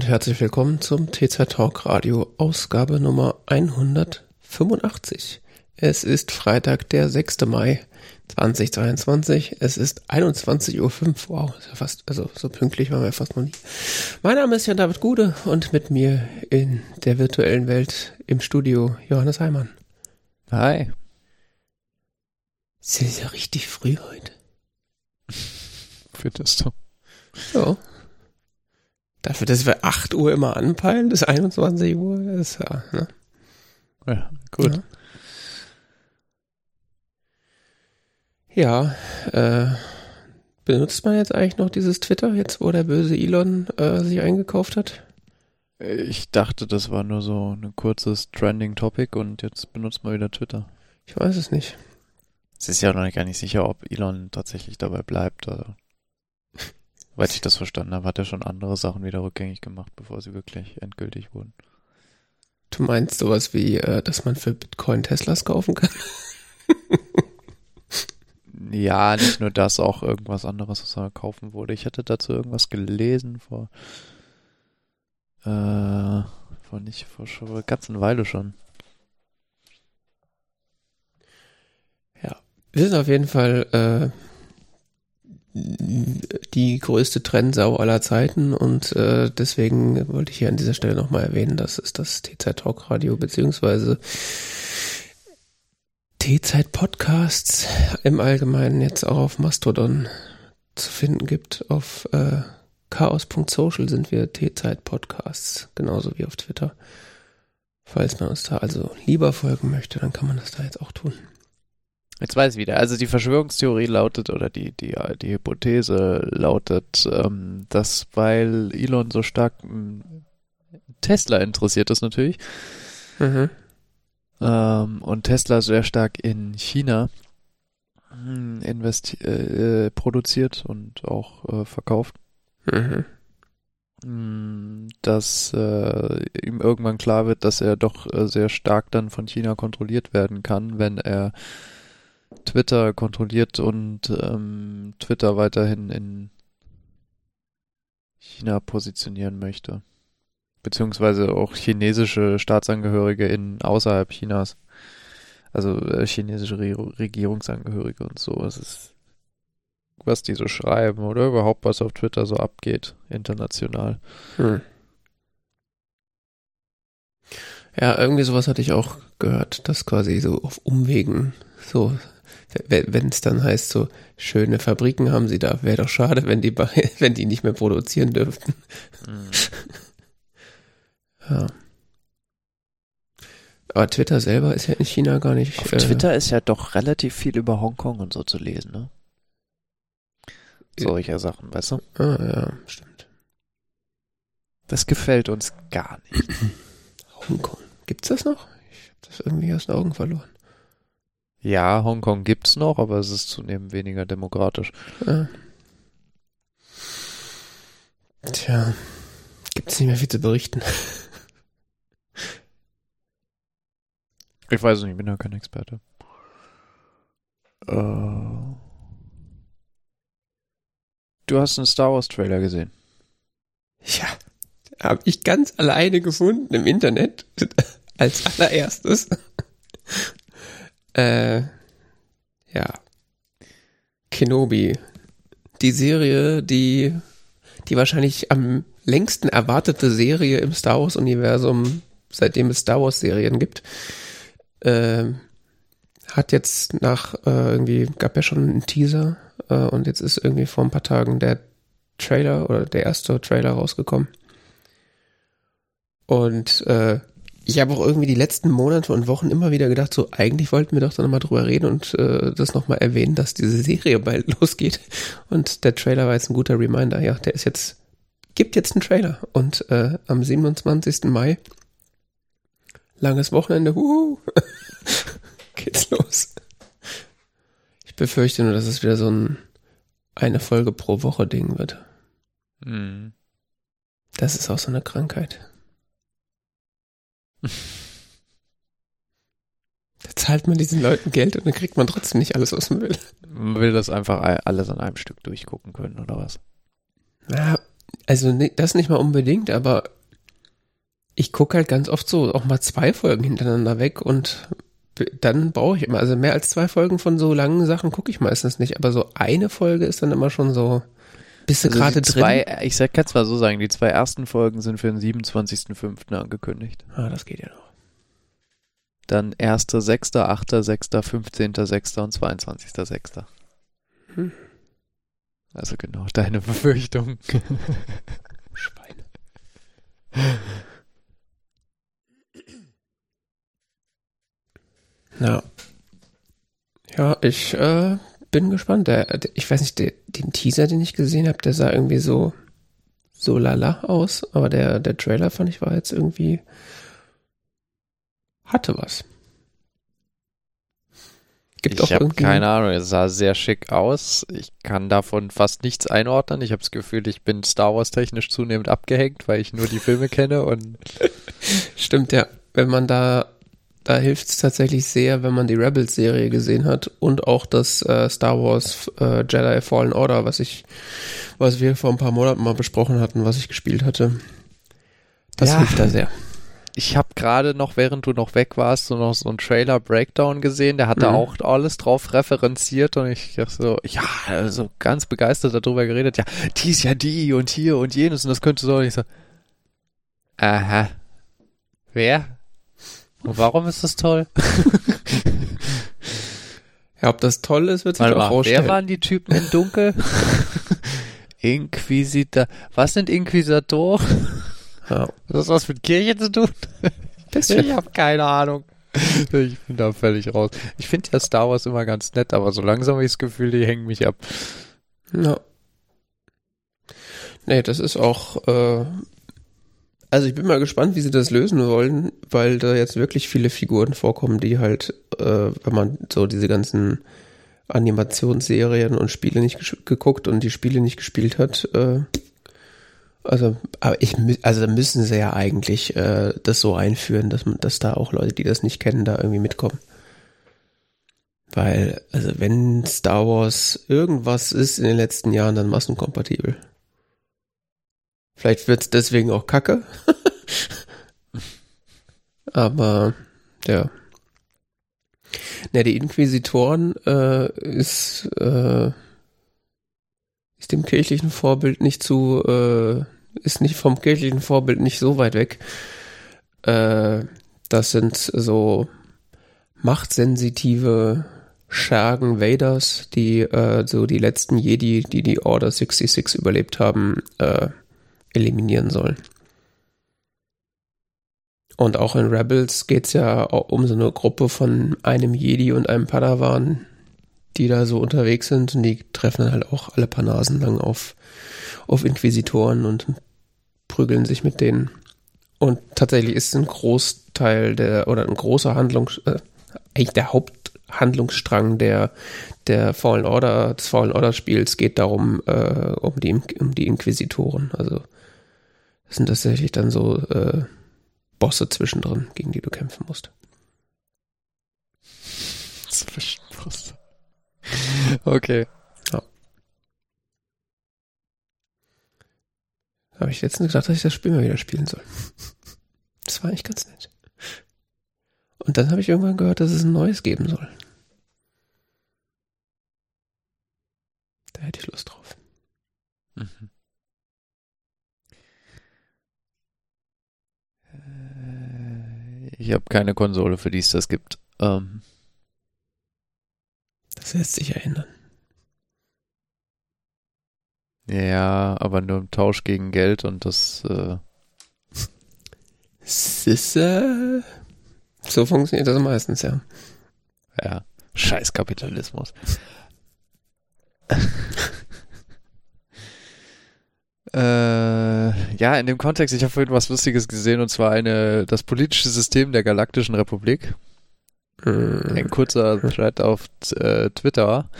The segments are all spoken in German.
Und herzlich willkommen zum TZ Talk Radio Ausgabe Nummer 185. Es ist Freitag, der 6. Mai 2023. Es ist 21.05 Uhr. Wow, ja fast, also so pünktlich waren wir fast noch nie. Mein Name ist Jan David Gude und mit mir in der virtuellen Welt im Studio Johannes Heimann. Hi. Es ist ja richtig früh heute. Findest du? Ja. Dafür, dass wir 8 Uhr immer anpeilen, ist 21 Uhr, ist ja, ne? Ja, gut. Ja, ja äh, benutzt man jetzt eigentlich noch dieses Twitter, jetzt wo der böse Elon äh, sich eingekauft hat? Ich dachte, das war nur so ein kurzes Trending Topic und jetzt benutzt man wieder Twitter. Ich weiß es nicht. Es ist ja noch gar nicht sicher, ob Elon tatsächlich dabei bleibt. Oder Soweit ich das verstanden habe, hat er schon andere Sachen wieder rückgängig gemacht, bevor sie wirklich endgültig wurden. Du meinst sowas wie, äh, dass man für Bitcoin Teslas kaufen kann? ja, nicht nur das, auch irgendwas anderes, was er kaufen wurde. Ich hatte dazu irgendwas gelesen vor, äh, vor nicht, vor schon einer ganzen Weile schon. Ja, wir sind auf jeden Fall, äh, die größte Trennsau aller Zeiten und äh, deswegen wollte ich hier an dieser Stelle nochmal erwähnen, dass es das T-Zeit Talk Radio beziehungsweise T-Zeit Podcasts im Allgemeinen jetzt auch auf Mastodon zu finden gibt. Auf äh, chaos.social sind wir T-Zeit Podcasts, genauso wie auf Twitter. Falls man uns da also lieber folgen möchte, dann kann man das da jetzt auch tun. Jetzt weiß ich wieder. Also die Verschwörungstheorie lautet oder die, die, die Hypothese lautet, ähm, dass weil Elon so stark ähm, Tesla interessiert ist natürlich mhm. ähm, und Tesla sehr stark in China hm, investi äh, produziert und auch äh, verkauft. Mhm hm, dass äh, ihm irgendwann klar wird, dass er doch äh, sehr stark dann von China kontrolliert werden kann, wenn er Twitter kontrolliert und ähm, Twitter weiterhin in China positionieren möchte. Beziehungsweise auch chinesische Staatsangehörige in außerhalb Chinas. Also äh, chinesische Re Regierungsangehörige und so. Es ist, was die so schreiben oder überhaupt was auf Twitter so abgeht, international. Hm. Ja, irgendwie sowas hatte ich auch gehört, dass quasi so auf Umwegen so wenn es dann heißt, so schöne Fabriken haben sie da, wäre doch schade, wenn die, wenn die nicht mehr produzieren dürften. Mhm. ja. Aber Twitter selber ist ja in China gar nicht. Auf äh, Twitter ist ja doch relativ viel über Hongkong und so zu lesen, ne? Solcher Sachen, weißt du? Ah, ja, stimmt. Das gefällt uns gar nicht. Hongkong. Gibt's das noch? Ich habe das irgendwie aus den Augen verloren. Ja, Hongkong gibt's noch, aber es ist zunehmend weniger demokratisch. Ja. Tja, gibt's nicht mehr viel zu berichten. Ich weiß nicht, ich bin ja kein Experte. Uh, du hast einen Star Wars Trailer gesehen. Ja, habe ich ganz alleine gefunden im Internet als allererstes. Äh, ja. Kenobi. Die Serie, die, die wahrscheinlich am längsten erwartete Serie im Star Wars-Universum, seitdem es Star Wars-Serien gibt, äh, hat jetzt nach, äh, irgendwie, gab ja schon einen Teaser äh, und jetzt ist irgendwie vor ein paar Tagen der Trailer oder der erste Trailer rausgekommen. Und äh, ich habe auch irgendwie die letzten Monate und Wochen immer wieder gedacht, so eigentlich wollten wir doch da nochmal drüber reden und äh, das nochmal erwähnen, dass diese Serie bald losgeht. Und der Trailer war jetzt ein guter Reminder. Ja, der ist jetzt, gibt jetzt einen Trailer. Und äh, am 27. Mai, langes Wochenende, huhu, geht's los. Ich befürchte nur, dass es wieder so ein eine Folge pro Woche Ding wird. Mhm. Das ist auch so eine Krankheit. Da zahlt man diesen Leuten Geld und dann kriegt man trotzdem nicht alles, was man will. Man will das einfach alles an einem Stück durchgucken können, oder was? Ja, also das nicht mal unbedingt, aber ich gucke halt ganz oft so auch mal zwei Folgen hintereinander weg und dann brauche ich immer, also mehr als zwei Folgen von so langen Sachen gucke ich meistens nicht, aber so eine Folge ist dann immer schon so, bist du Also gerade drin? zwei, ich sag, kann zwar so sagen, die zwei ersten Folgen sind für den 27.05. angekündigt. Ah, das geht ja noch. Dann 1., 6., 8., 6., 15., 6. und 22.06. Hm. Also genau, deine Befürchtung. Schweine. Ja. Ja, ich äh, bin gespannt. Der, ich weiß nicht, der, den Teaser, den ich gesehen habe, der sah irgendwie so so lala aus, aber der, der Trailer fand ich war jetzt irgendwie hatte was. Gibt ich auch habe irgendwie keine Ahnung, es sah sehr schick aus. Ich kann davon fast nichts einordnen. Ich habe das Gefühl, ich bin Star Wars technisch zunehmend abgehängt, weil ich nur die Filme kenne und Stimmt, ja. Wenn man da, da hilft es tatsächlich sehr, wenn man die Rebels-Serie gesehen hat und auch das äh, Star Wars äh, Jedi Fallen Order, was ich, was wir vor ein paar Monaten mal besprochen hatten, was ich gespielt hatte. Das Ja. hilft da sehr. ich habe gerade noch, während du noch weg warst, so noch so einen Trailer Breakdown gesehen. Der hatte Mhm. auch alles drauf referenziert und ich dachte so, ja, also ganz begeistert darüber geredet. Ja, die ist ja die und hier und jenes und das könnte so. Und ich so, aha, wer? Und warum ist das toll? Ja, ob das toll ist, wird sich Warte auch mal, rausstellen. wer waren die Typen in Dunkel? Inquisitor. Was sind Inquisitoren? ja. Hat das was mit Kirche zu tun? Ich habe keine Ahnung. Ich bin da völlig raus. Ich finde ja Star Wars immer ganz nett, aber so langsam habe ich das Gefühl, die hängen mich ab. Ja. Nee, das ist auch, äh, also ich bin mal gespannt, wie sie das lösen wollen, weil da jetzt wirklich viele Figuren vorkommen, die halt, äh, wenn man so diese ganzen Animationsserien und Spiele nicht geguckt und die Spiele nicht gespielt hat, äh, also, aber ich, also müssen sie ja eigentlich äh, das so einführen, dass man, dass da auch Leute, die das nicht kennen, da irgendwie mitkommen. Weil, also wenn Star Wars irgendwas ist in den letzten Jahren, dann massenkompatibel. Vielleicht wird's deswegen auch kacke. Aber, ja. Ne, die Inquisitoren äh, ist, äh, ist dem kirchlichen Vorbild nicht zu, äh, ist nicht vom kirchlichen Vorbild nicht so weit weg. Äh, das sind so machtsensitive Schergen Vaders, die äh, so die letzten Jedi, die die Order 66 überlebt haben, äh, eliminieren sollen. Und auch in Rebels geht's ja auch um so eine Gruppe von einem Jedi und einem Padawan, die da so unterwegs sind und die treffen dann halt auch alle paar Nasen lang auf, auf Inquisitoren und prügeln sich mit denen. Und tatsächlich ist ein Großteil der, oder ein großer Handlung, äh, eigentlich der Haupthandlungsstrang der, der Fallen Order, des Fallen Order Spiels geht darum, äh, um die, um die Inquisitoren. Also, das sind tatsächlich dann so, äh, Bosse zwischendrin, gegen die du kämpfen musst. Zwischenpost. Okay. Habe ich letztens gedacht, dass ich das Spiel mal wieder spielen soll. Das war eigentlich ganz nett. Und dann habe ich irgendwann gehört, dass es ein neues geben soll. Da hätte ich Lust drauf. Mhm. Ich habe keine Konsole, für die es das gibt. Ähm, Das lässt sich ja ändern. ja, aber nur im Tausch gegen Geld und das äh, Sisse. So funktioniert das meistens, ja. Ja, scheiß Kapitalismus. äh, ja, in dem Kontext, ich habe vorhin was Lustiges gesehen und zwar eine, das politische System der Galaktischen Republik. Mhm. Ein kurzer Thread auf äh, Twitter,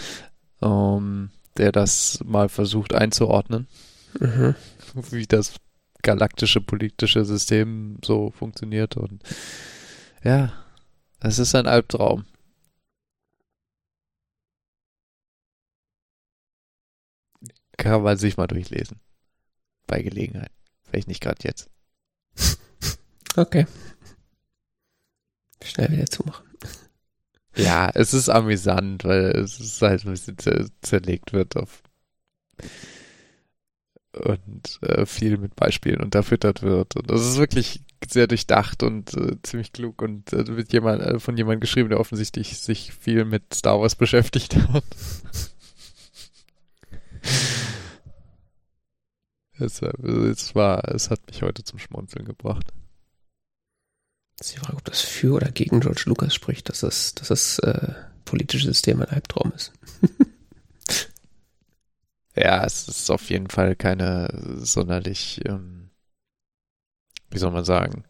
ähm, der das mal versucht einzuordnen, Mhm. wie das galaktische politische System so funktioniert und ja, es ist ein Albtraum. Kann man sich mal durchlesen. Bei Gelegenheit. Vielleicht nicht gerade jetzt. Okay. Schnell wieder zumachen. Ja, es ist amüsant, weil es halt ein bisschen zer zerlegt wird auf und äh, viel mit Beispielen unterfüttert wird. Und das ist wirklich sehr durchdacht und äh, ziemlich klug und äh, wird jemand, äh, von jemandem geschrieben, der offensichtlich sich viel mit Star Wars beschäftigt hat. es, es war, es hat mich heute zum Schmunzeln gebracht. Das ist die Frage, ob das für oder gegen George Lucas spricht, dass das, dass das äh, politische System ein Albtraum ist. ja, es ist auf jeden Fall keine sonderlich, ähm, wie soll man sagen,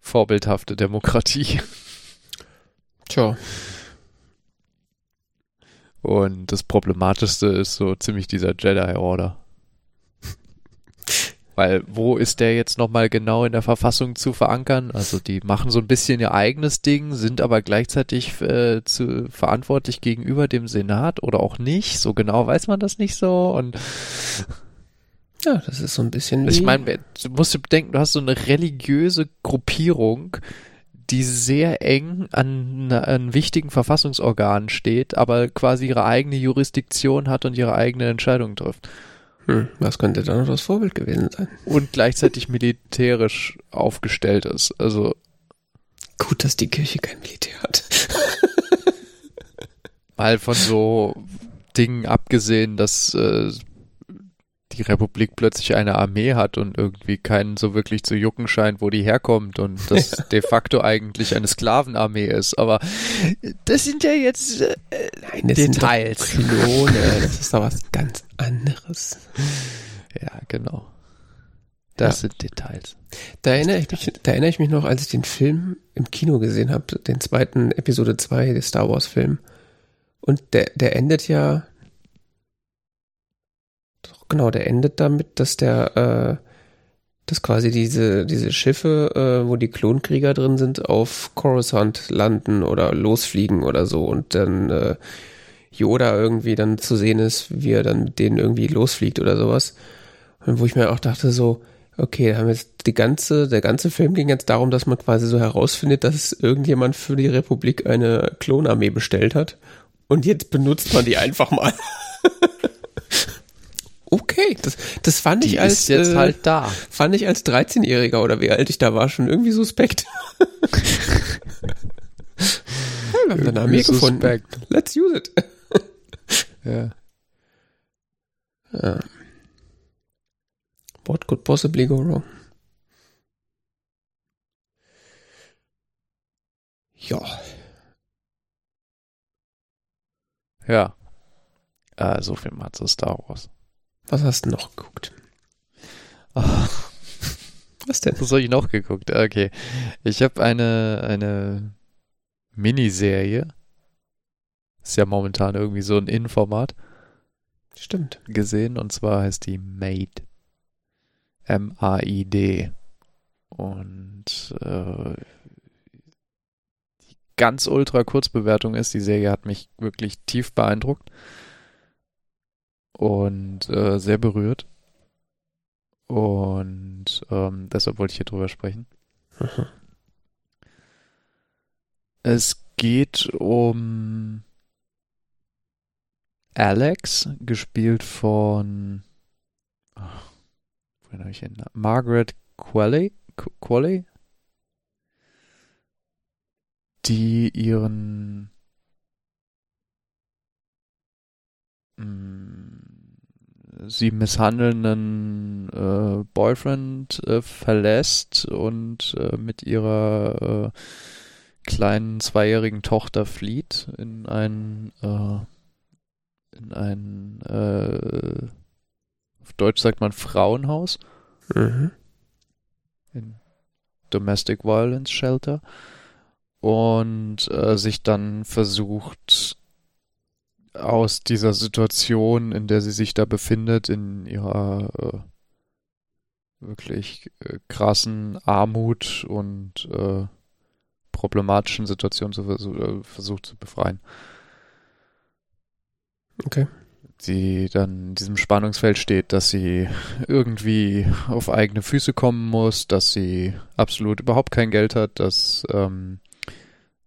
vorbildhafte Demokratie. Tja. Und das Problematischste ist so ziemlich dieser Jedi Order. Weil wo ist der jetzt nochmal genau in der Verfassung zu verankern? Also die machen so ein bisschen ihr eigenes Ding, sind aber gleichzeitig äh, zu, verantwortlich gegenüber dem Senat oder auch nicht. So genau weiß man das nicht so. Und ja, das ist so ein bisschen. Ich meine, du musst dir bedenken, du hast so eine religiöse Gruppierung, die sehr eng an, an wichtigen Verfassungsorganen steht, aber quasi ihre eigene Jurisdiktion hat und ihre eigene Entscheidung trifft. Hm, was könnte da noch das Vorbild gewesen sein? Und gleichzeitig militärisch aufgestellt ist. Also. Gut, dass die Kirche kein Militär hat. Mal von so Dingen abgesehen, dass äh, die Republik plötzlich eine Armee hat und irgendwie keinen so wirklich zu jucken scheint, wo die herkommt und das de facto eigentlich eine Sklavenarmee ist. Aber das sind ja jetzt äh, Nein, das Details. Sind Klone, das ist doch was ganz anderes. Ja, genau. Das ja. sind Details. Da erinnere, ich mich, da erinnere ich mich noch, als ich den Film im Kino gesehen habe, den zweiten Episode 2 des Star Wars Film. Und der, der endet ja genau, der endet damit, dass der, äh, dass quasi diese, diese Schiffe, äh, wo die Klonkrieger drin sind, auf Coruscant landen oder losfliegen oder so und dann äh, Yoda irgendwie dann zu sehen ist, wie er dann mit denen irgendwie losfliegt oder sowas. Und wo ich mir auch dachte so, okay, haben jetzt die ganze, der ganze Film ging jetzt darum, dass man quasi so herausfindet, dass irgendjemand für die Republik eine Klonarmee bestellt hat. Und jetzt benutzt man die einfach mal. okay, das, das fand die ich als ist jetzt äh, halt da. Fand ich als 13-Jähriger oder wie alt ich da war schon irgendwie suspekt. wir haben eine Armee gefunden. Let's use it. ja. ja. What could possibly go wrong? Ja. Ja. Äh, so viel mal zu Star Wars. Was hast du noch geguckt? Oh. Was denn? Was habe ich noch geguckt? Okay. Ich habe eine, eine Miniserie. Ist ja momentan irgendwie so ein Innenformat. Stimmt. Gesehen und zwar heißt die Made. M-A-I-D. Und äh, die ganz ultra Kurzbewertung ist, die Serie hat mich wirklich tief beeindruckt und äh, sehr berührt. Und ähm, deshalb wollte ich hier drüber sprechen. Mhm. Es geht um Alex, gespielt von oh, habe ich den Margaret Qualley, Qualley, die ihren sie misshandelnden äh, Boyfriend äh, verlässt und äh, mit ihrer äh, kleinen zweijährigen Tochter flieht in ein äh, in ein äh, auf Deutsch sagt man Frauenhaus mhm. in Domestic Violence Shelter und sich dann versucht aus dieser Situation, in der sie sich da befindet, in ihrer äh, wirklich äh, krassen Armut und äh, problematischen Situation zu vers äh, versucht zu befreien. Okay. die dann in diesem Spannungsfeld steht, dass sie irgendwie auf eigene Füße kommen muss, dass sie absolut überhaupt kein Geld hat, dass ähm,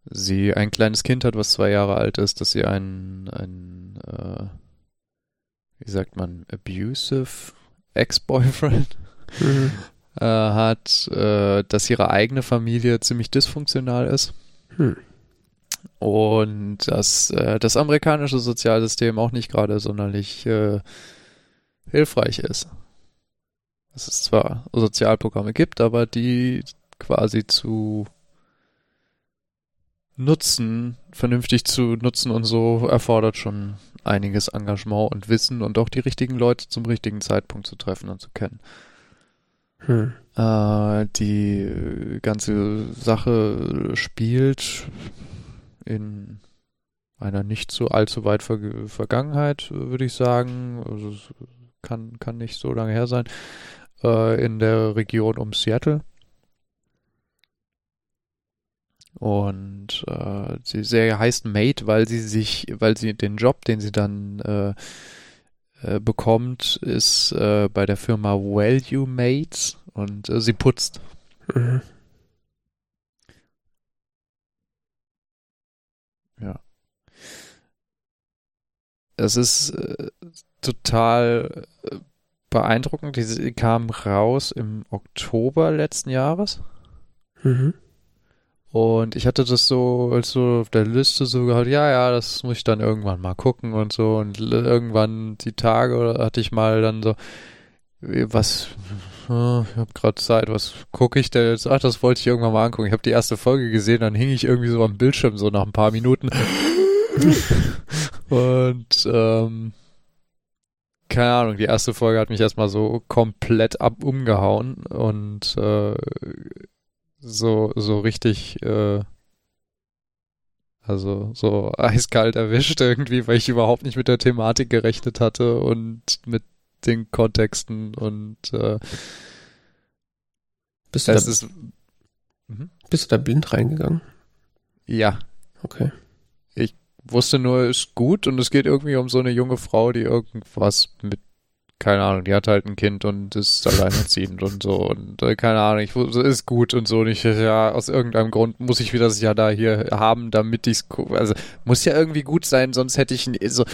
sie ein kleines Kind hat, was zwei Jahre alt ist, dass sie ein, ein äh, wie sagt man, abusive Ex-Boyfriend mhm. äh, hat, äh, dass ihre eigene Familie ziemlich dysfunktional ist. Hm. Und dass äh, das amerikanische Sozialsystem auch nicht gerade sonderlich äh, hilfreich ist. Dass es zwar Sozialprogramme gibt, aber die quasi zu nutzen, vernünftig zu nutzen und so erfordert schon einiges Engagement und Wissen und auch die richtigen Leute zum richtigen Zeitpunkt zu treffen und zu kennen. Hm. Äh, die ganze Sache spielt in einer nicht so allzu weit Ver Vergangenheit, würde ich sagen. Also es kann, kann nicht so lange her sein. Äh, in der Region um Seattle. Und äh, die Serie heißt Mate, weil sie sich, weil sie den Job, den sie dann äh, äh, bekommt, ist äh, bei der Firma Value Mates und äh, sie putzt. Mhm. Ja. Es ist äh, total beeindruckend. Die kam raus im Oktober letzten Jahres. Mhm. Und ich hatte das so als so auf der Liste so gehabt, ja, ja, das muss ich dann irgendwann mal gucken und so. Und irgendwann die Tage hatte ich mal dann so, was, oh, ich habe gerade Zeit, was gucke ich denn jetzt? Ach, das wollte ich irgendwann mal angucken. Ich habe die erste Folge gesehen, dann hing ich irgendwie so am Bildschirm so nach ein paar Minuten. und ähm, keine Ahnung, die erste Folge hat mich erstmal so komplett ab umgehauen und äh, so, so richtig, äh, also so eiskalt erwischt irgendwie, weil ich überhaupt nicht mit der Thematik gerechnet hatte und mit den Kontexten und äh, bist du, da, ist, mhm. bist du da blind reingegangen? Ja. Okay. Ich wusste nur, ist gut und es geht irgendwie um so eine junge Frau, die irgendwas mit keine Ahnung, die hat halt ein Kind und ist alleinerziehend und so und äh, keine Ahnung, ich ist gut und so nicht ja aus irgendeinem Grund muss ich wieder das ja da hier haben, damit ich's also muss ja irgendwie gut sein, sonst hätte ich so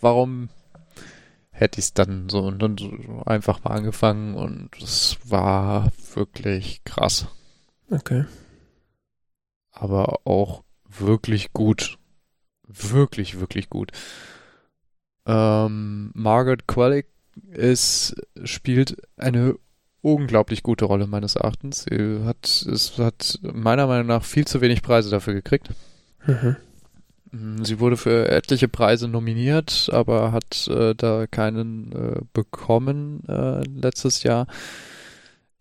warum hätte ich es dann so und dann so einfach mal angefangen und es war wirklich krass. Okay. Aber auch wirklich gut. Wirklich, wirklich gut. Ähm, Margaret Qualley es spielt eine unglaublich gute Rolle meines Erachtens. Sie hat, es hat meiner Meinung nach viel zu wenig Preise dafür gekriegt. Mhm. Mm, sie wurde für etliche Preise nominiert, aber hat äh, da keinen äh, bekommen äh, letztes Jahr.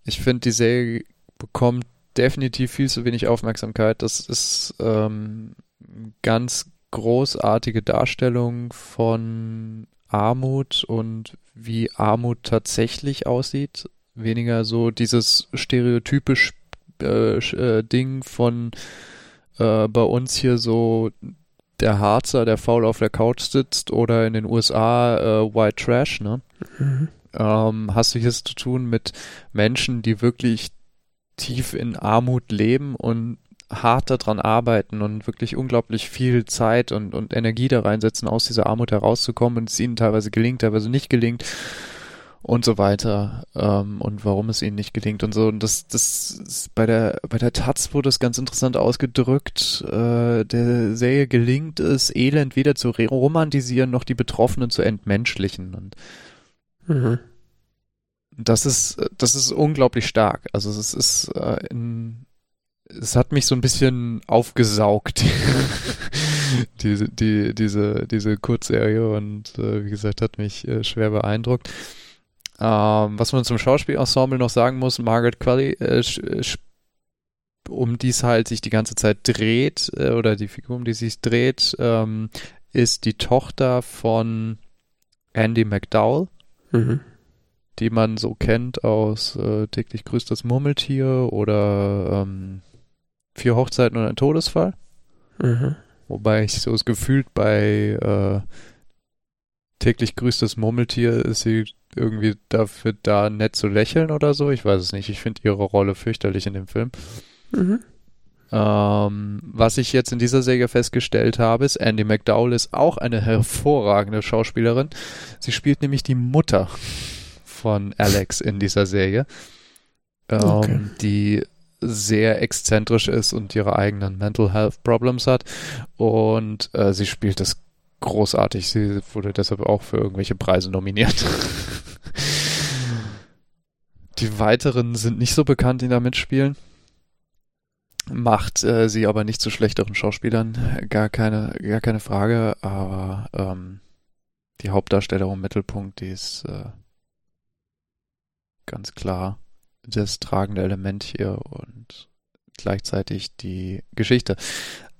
Ich finde, die Serie bekommt definitiv viel zu wenig Aufmerksamkeit. Das ist ähm, ganz großartige Darstellung von Armut und wie Armut tatsächlich aussieht. Weniger so dieses stereotypisch äh, äh, Ding von äh, bei uns hier so der Harzer, der faul auf der Couch sitzt oder in den USA äh, White Trash, ne? Mhm. Ähm, hast du hier zu tun mit Menschen, die wirklich tief in Armut leben und hart daran arbeiten und wirklich unglaublich viel Zeit und, und Energie da reinsetzen, aus dieser Armut herauszukommen und es ihnen teilweise gelingt, teilweise nicht gelingt und so weiter ähm, und warum es ihnen nicht gelingt und so. Und das das ist bei der bei der Taz wurde es ganz interessant ausgedrückt äh, der Serie gelingt es Elend weder zu romantisieren noch die Betroffenen zu entmenschlichen. Und mhm. das ist das ist unglaublich stark. Also es ist äh, in es hat mich so ein bisschen aufgesaugt, diese, die, diese, diese Kurzserie und äh, wie gesagt, hat mich äh, schwer beeindruckt. Ähm, was man zum Schauspielensemble noch sagen muss, Margaret Qualley, äh, um die es halt sich die ganze Zeit dreht, äh, oder die Figur, um die sich dreht, ähm, ist die Tochter von Andy McDowell. Mhm die man so kennt aus äh, täglich grüßt das Murmeltier oder ähm, vier Hochzeiten und ein Todesfall. Mhm. Wobei ich so es gefühlt bei äh, täglich grüßt das Murmeltier, ist sie irgendwie dafür da, nett zu lächeln oder so. Ich weiß es nicht. Ich finde ihre Rolle fürchterlich in dem Film. Mhm. Ähm, was ich jetzt in dieser Serie festgestellt habe, ist, Andy McDowell ist auch eine hervorragende Schauspielerin. Sie spielt nämlich die Mutter von Alex in dieser Serie, ähm, Okay. die sehr exzentrisch ist und ihre eigenen Mental Health Problems hat. Und äh, sie spielt das großartig. Sie wurde deshalb auch für irgendwelche Preise nominiert. Die weiteren sind nicht so bekannt, die da mitspielen. Macht äh, sie aber nicht zu schlechteren Schauspielern, gar keine, gar keine Frage, aber ähm, die Hauptdarstellerin im Mittelpunkt, die ist äh, ganz klar das tragende Element hier und gleichzeitig die Geschichte.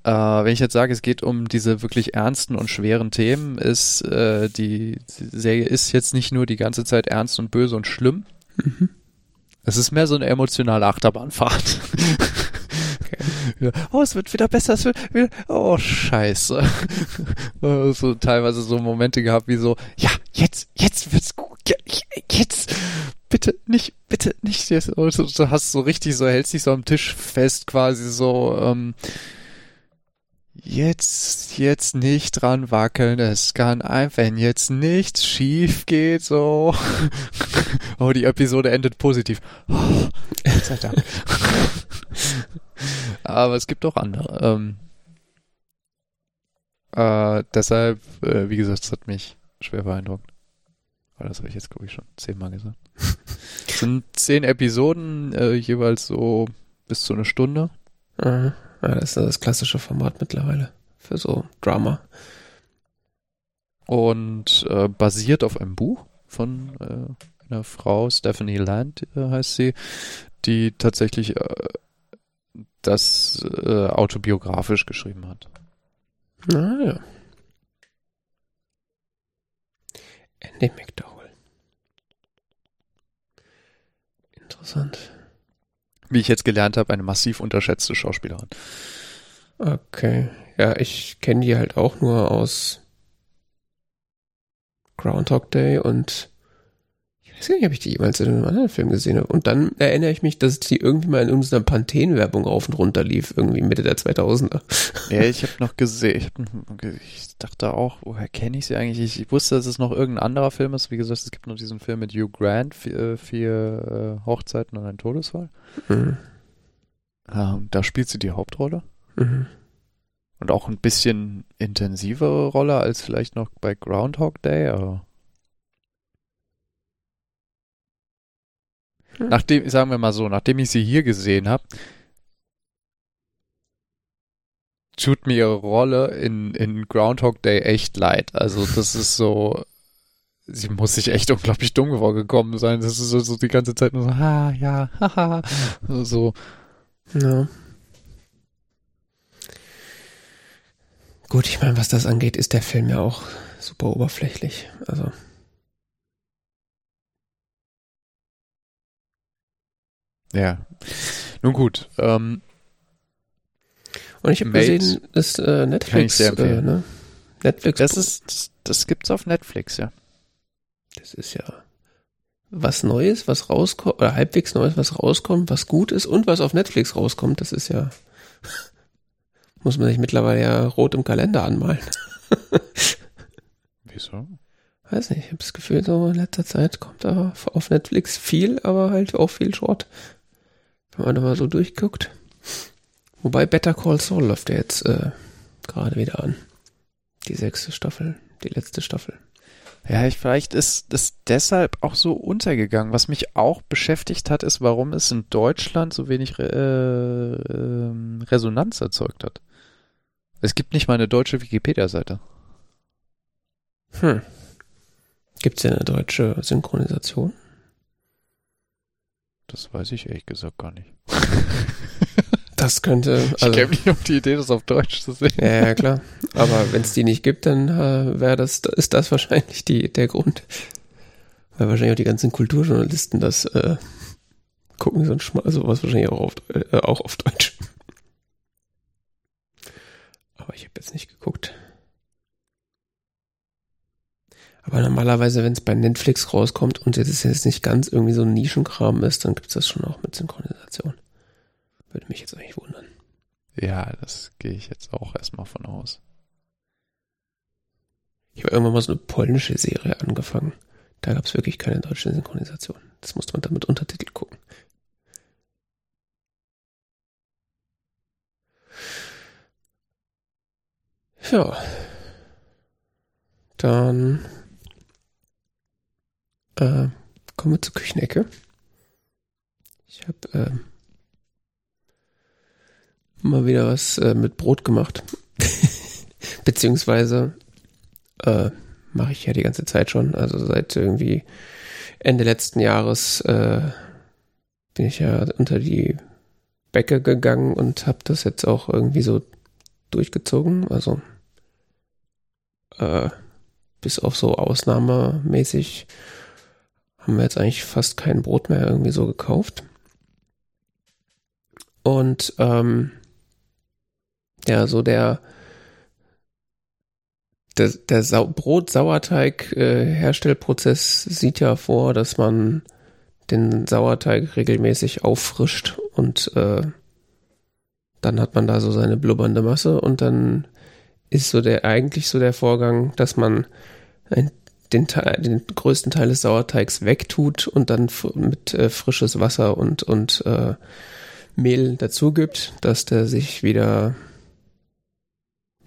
Äh, wenn ich jetzt sage, es geht um diese wirklich ernsten und schweren Themen, ist äh, die Serie ist jetzt nicht nur die ganze Zeit ernst und böse und schlimm. Mhm. Es ist mehr so eine emotionale Achterbahnfahrt. Oh, es wird wieder besser, es wird wieder, oh, scheiße. So teilweise so Momente gehabt wie so, ja, jetzt, jetzt wird's gut, ja, jetzt, bitte nicht, bitte nicht jetzt. Und du, du hast so richtig so, hältst dich so am Tisch fest quasi so, ähm, jetzt, jetzt nicht dran wackeln, es kann einfach, wenn jetzt nichts schief geht, so. oh, die Episode endet positiv. Oh, Gott sei Dank. Aber es gibt auch andere. Ähm, äh, deshalb, äh, wie gesagt, es hat mich schwer beeindruckt. Aber das habe ich jetzt, glaube ich, schon zehnmal gesagt. Es sind zehn Episoden, äh, jeweils so bis zu einer Stunde. Aha. Ja, das ist das klassische Format mittlerweile für so Drama. Und äh, basiert auf einem Buch von äh, einer Frau, Stephanie Land äh, heißt sie, die tatsächlich äh, das äh, autobiografisch geschrieben hat. Ah ja. Andy McDowell. Interessant. Wie ich jetzt gelernt habe, eine massiv unterschätzte Schauspielerin. Okay. Ja, ich kenne die halt auch nur aus Groundhog Day und ich weiß gar nicht, ob ich die jemals in einem anderen Film gesehen habe. Und dann erinnere ich mich, dass die irgendwie mal in irgendeiner Pantene-Werbung rauf und runter lief, irgendwie Mitte der 2000er. Ja, ich habe noch gesehen, ich, hab, ich dachte auch, woher kenne ich sie eigentlich? Ich, ich, wusste, dass es noch irgendein anderer Film ist. Wie gesagt, es gibt noch diesen Film mit Hugh Grant, vier, vier äh, Hochzeiten und ein Todesfall. Mhm. Ähm, da spielt sie die Hauptrolle. Mhm. Und auch ein bisschen intensivere Rolle als vielleicht noch bei Groundhog Day, aber. Nachdem, sagen wir mal so, nachdem ich sie hier gesehen habe, tut mir ihre Rolle in, in Groundhog Day echt leid. Also, das ist so, sie muss sich echt unglaublich dumm vorgekommen sein. Das ist so, so die ganze Zeit nur so, ha, ja, haha, so. Ja. Gut, ich meine, was das angeht, ist der Film ja auch super oberflächlich. Also. Ja. Nun gut, ähm, Und ich habe gesehen, dass äh, Netflix, äh, ne? Netflix, das ist, das, das gibt's auf Netflix, ja. das ist ja was Neues, was rauskommt, oder halbwegs Neues, was rauskommt, was gut ist und was auf Netflix rauskommt. Das ist ja, muss man sich mittlerweile ja rot im Kalender anmalen. Wieso? Weiß nicht, ich habe das Gefühl, so in letzter Zeit kommt da auf Netflix viel, aber halt auch viel Short. Wenn man da mal so durchguckt. Wobei Better Call Saul läuft ja jetzt äh, gerade wieder an. Die sechste Staffel, die letzte Staffel. Ja, ich, vielleicht ist das deshalb auch so untergegangen. Was mich auch beschäftigt hat, ist, warum es in Deutschland so wenig Re äh, ähm, Resonanz erzeugt hat. Es gibt nicht mal eine deutsche Wikipedia-Seite. Hm. Gibt's ja eine deutsche Synchronisation? Das weiß ich ehrlich gesagt gar nicht. Das könnte, ich also, käme nicht auf die Idee, das auf Deutsch zu sehen. ja, ja, klar. Aber wenn es die nicht gibt, dann äh, wäre das, ist das wahrscheinlich die, der Grund. Weil wahrscheinlich auch die ganzen Kulturjournalisten das äh, gucken so sowas wahrscheinlich auch auf, äh, auch auf Deutsch. Aber ich habe jetzt nicht geguckt. Aber normalerweise, wenn es bei Netflix rauskommt und es jetzt nicht ganz irgendwie so ein Nischenkram ist, dann gibt es das schon auch mit Synchronisation. Würde mich jetzt eigentlich wundern. Ja, das gehe ich jetzt auch erstmal von aus. Ich habe irgendwann mal so eine polnische Serie angefangen. Da gab es wirklich keine deutsche Synchronisation. Das musste man dann mit Untertitel gucken. Ja. Dann äh, kommen wir zur Küchenecke. Ich habe äh, mal wieder was äh, mit Brot gemacht. Beziehungsweise äh, mache ich ja die ganze Zeit schon. Also seit irgendwie Ende letzten Jahres äh, bin ich ja unter die Bäcke gegangen und habe das jetzt auch irgendwie so durchgezogen. Also äh, bis auf so ausnahmemäßig haben wir jetzt eigentlich fast kein Brot mehr irgendwie so gekauft. Und ähm, ja, so der der, der Sau Brot-Sauerteig-Herstellprozess äh, sieht ja vor, dass man den Sauerteig regelmäßig auffrischt und äh, dann hat man da so seine blubbernde Masse und dann ist so der eigentlich so der Vorgang, dass man ein, den, Teil, den größten Teil des Sauerteigs wegtut und dann mit äh, frisches Wasser und und äh, Mehl dazu gibt, dass der sich wieder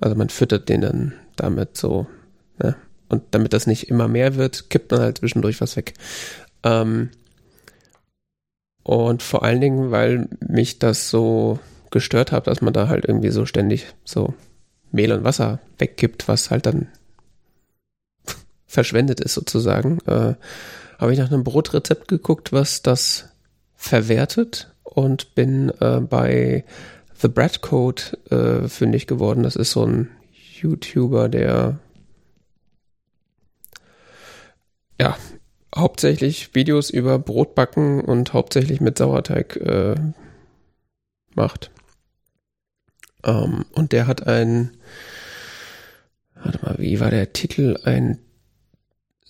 also man füttert den dann damit so. Ne? Und damit das nicht immer mehr wird, kippt man halt zwischendurch was weg. Ähm, und vor allen Dingen, weil mich das so gestört hat, dass man da halt irgendwie so ständig so Mehl und Wasser wegkippt, was halt dann verschwendet ist sozusagen, äh, habe ich nach einem Brotrezept geguckt, was das verwertet und bin äh, bei The Bread Code äh, fündig geworden. Das ist so ein YouTuber, der ja hauptsächlich Videos über Brotbacken und hauptsächlich mit Sauerteig äh, macht. Ähm, und der hat ein, warte mal, wie war der Titel? Ein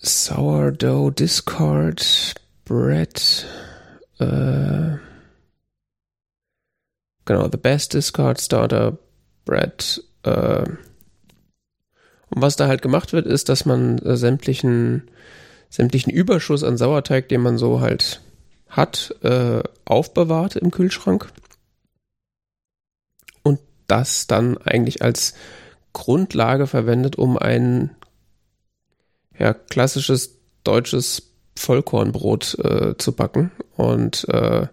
Sourdough Discord Bread. Äh, Genau, The Best Discard Starter Bread. Äh, und was da halt gemacht wird, ist, dass man äh, sämtlichen, sämtlichen Überschuss an Sauerteig, den man so halt hat, äh, aufbewahrt im Kühlschrank. Und das dann eigentlich als Grundlage verwendet, um ein ja, klassisches deutsches Vollkornbrot äh, zu backen. Und äh,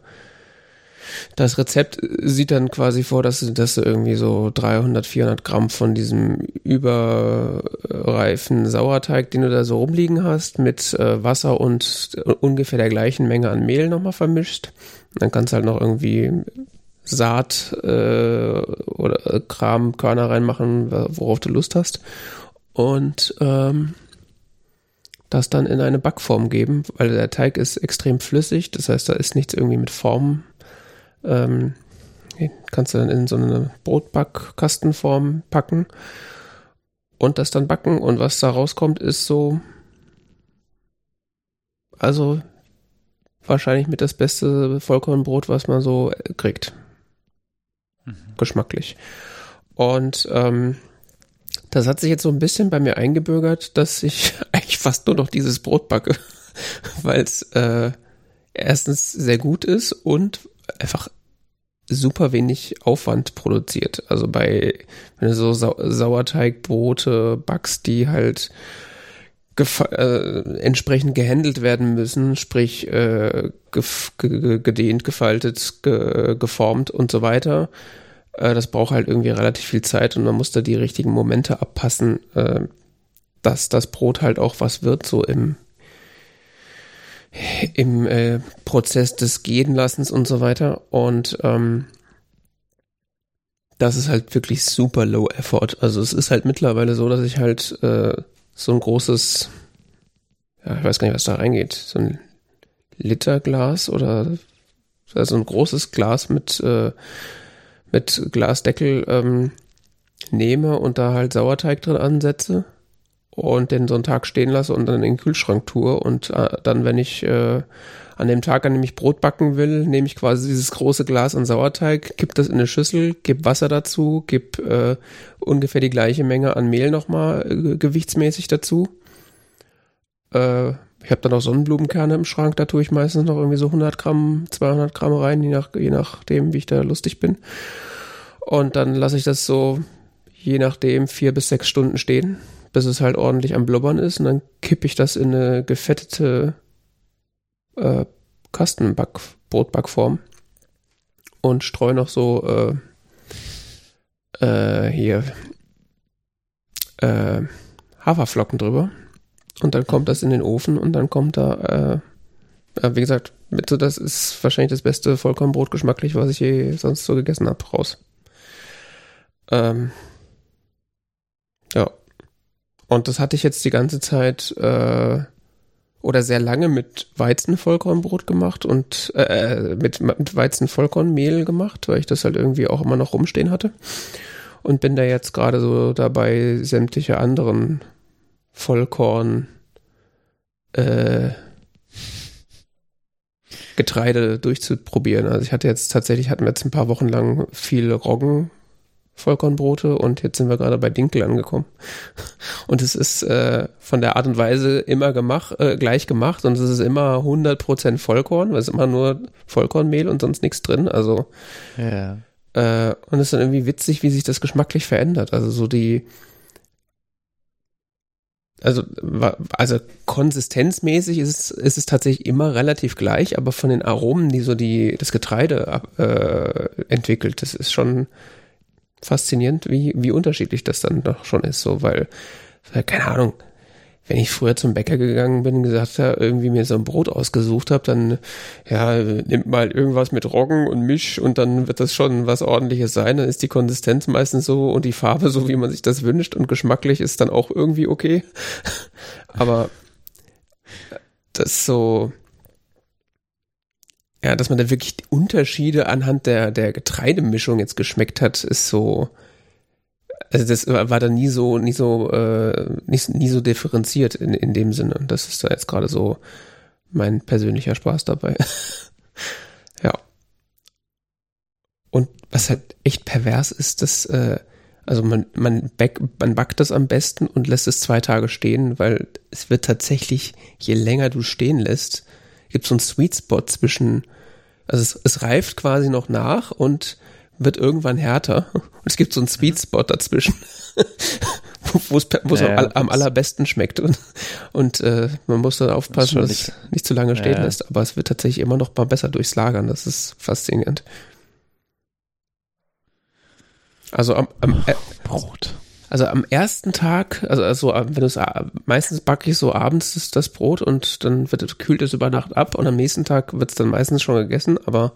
das Rezept sieht dann quasi vor, dass, dass du irgendwie so 300, 400 Gramm von diesem überreifen Sauerteig, den du da so rumliegen hast, mit äh, Wasser und ungefähr der gleichen Menge an Mehl nochmal vermischt. Dann kannst du halt noch irgendwie Saat äh, oder Kram, Körner reinmachen, worauf du Lust hast. Und ähm, das dann in eine Backform geben, weil der Teig ist extrem flüssig, das heißt, da ist nichts irgendwie mit Form ähm, kannst du dann in so eine Brotbackkastenform packen und das dann backen. Und was da rauskommt, ist so, also wahrscheinlich mit das beste Vollkornbrot, was man so kriegt. Mhm. Geschmacklich. Und ähm, das hat sich jetzt so ein bisschen bei mir eingebürgert, dass ich eigentlich fast nur noch dieses Brot backe, weil es äh, erstens sehr gut ist und einfach super wenig Aufwand produziert. Also bei, wenn du so Sau Sauerteigbrote backst, die halt äh, entsprechend gehandelt werden müssen, sprich äh, gedehnt, gefaltet, ge geformt und so weiter. Äh, das braucht halt irgendwie relativ viel Zeit und man muss da die richtigen Momente abpassen, äh, dass das Brot halt auch was wird, so im im äh, Prozess des Gehenlassens und so weiter. Und ähm, das ist halt wirklich super low effort. Also es ist halt mittlerweile so, dass ich halt äh, so ein großes, ja, ich weiß gar nicht, was da reingeht, so ein Literglas oder also ein großes Glas mit, äh, mit Glasdeckel ähm, nehme und da halt Sauerteig drin ansetze und den so einen Tag stehen lasse und dann in den Kühlschrank tue. Und äh, dann, wenn ich äh, an dem Tag, an dem ich Brot backen will, nehme ich quasi dieses große Glas an Sauerteig, kipp das in eine Schüssel, gib Wasser dazu, gib äh, ungefähr die gleiche Menge an Mehl nochmal äh, gewichtsmäßig dazu. Äh, ich habe dann auch Sonnenblumenkerne im Schrank, da tue ich meistens noch irgendwie so 100 Gramm, 200 Gramm rein, je, nach, je nachdem, wie ich da lustig bin. Und dann lasse ich das so, je nachdem, vier bis sechs Stunden stehen, bis es halt ordentlich am Blubbern ist. Und dann kippe ich das in eine gefettete äh, Kastenback, Brotbackform und streue noch so äh, äh, hier äh, Haferflocken drüber. Und dann kommt das in den Ofen und dann kommt da, äh, wie gesagt, mit so, das ist wahrscheinlich das beste Vollkornbrot geschmacklich, was ich je sonst so gegessen habe, raus. Ähm, ja. Und das hatte ich jetzt die ganze Zeit äh, oder sehr lange mit Weizenvollkornbrot gemacht und äh, mit, mit Weizenvollkornmehl gemacht, weil ich das halt irgendwie auch immer noch rumstehen hatte. Und bin da jetzt gerade so dabei, sämtliche anderen Vollkorn äh, Getreide durchzuprobieren. Also ich hatte jetzt tatsächlich, hatten wir jetzt ein paar Wochen lang viel Roggen Vollkornbrote und jetzt sind wir gerade bei Dinkel angekommen. Und es ist äh, von der Art und Weise immer gemacht, äh, gleich gemacht und es ist immer 100% Vollkorn, weil es ist immer nur Vollkornmehl und sonst nichts drin. Also Ja. äh, und es ist dann irgendwie witzig, wie sich das geschmacklich verändert. Also so die also, also konsistenzmäßig ist es, ist es tatsächlich immer relativ gleich, aber von den Aromen, die so die das Getreide äh, entwickelt, das ist schon faszinierend, wie, wie unterschiedlich das dann doch schon ist, so, weil, keine Ahnung, wenn ich früher zum Bäcker gegangen bin und gesagt habe, irgendwie mir so ein Brot ausgesucht habe, dann, ja, nimmt mal irgendwas mit Roggen und Misch und dann wird das schon was ordentliches sein, dann ist die Konsistenz meistens so und die Farbe so, wie man sich das wünscht und geschmacklich ist dann auch irgendwie okay. Aber das ist so, ja, dass man da wirklich Unterschiede anhand der, der Getreidemischung jetzt geschmeckt hat, ist so, also das war da nie so, nie so, äh, nicht, nie so differenziert in, in dem Sinne. Das ist da jetzt gerade so mein persönlicher Spaß dabei. ja. Und was halt echt pervers ist, dass, äh, also man, man, back, man backt das am besten und lässt es zwei Tage stehen, weil es wird tatsächlich, je länger du stehen lässt, gibt es so einen Sweet Spot zwischen, also es, es reift quasi noch nach und wird irgendwann härter. Und es gibt so einen Sweet Spot dazwischen, wo es wo es Ja, am, am allerbesten schmeckt. Und, und äh, man muss dann aufpassen, dass es nicht- zu lange stehen Ja. lässt. Aber es wird tatsächlich immer noch mal besser durchs Lagern. Das ist faszinierend. Also am, am, äh, Brot. also am ersten Tag, also, also wenn du es meistens backe ich so abends das, das Brot und dann wird es, kühlt es über Nacht ab und am nächsten Tag wird es dann meistens schon gegessen, aber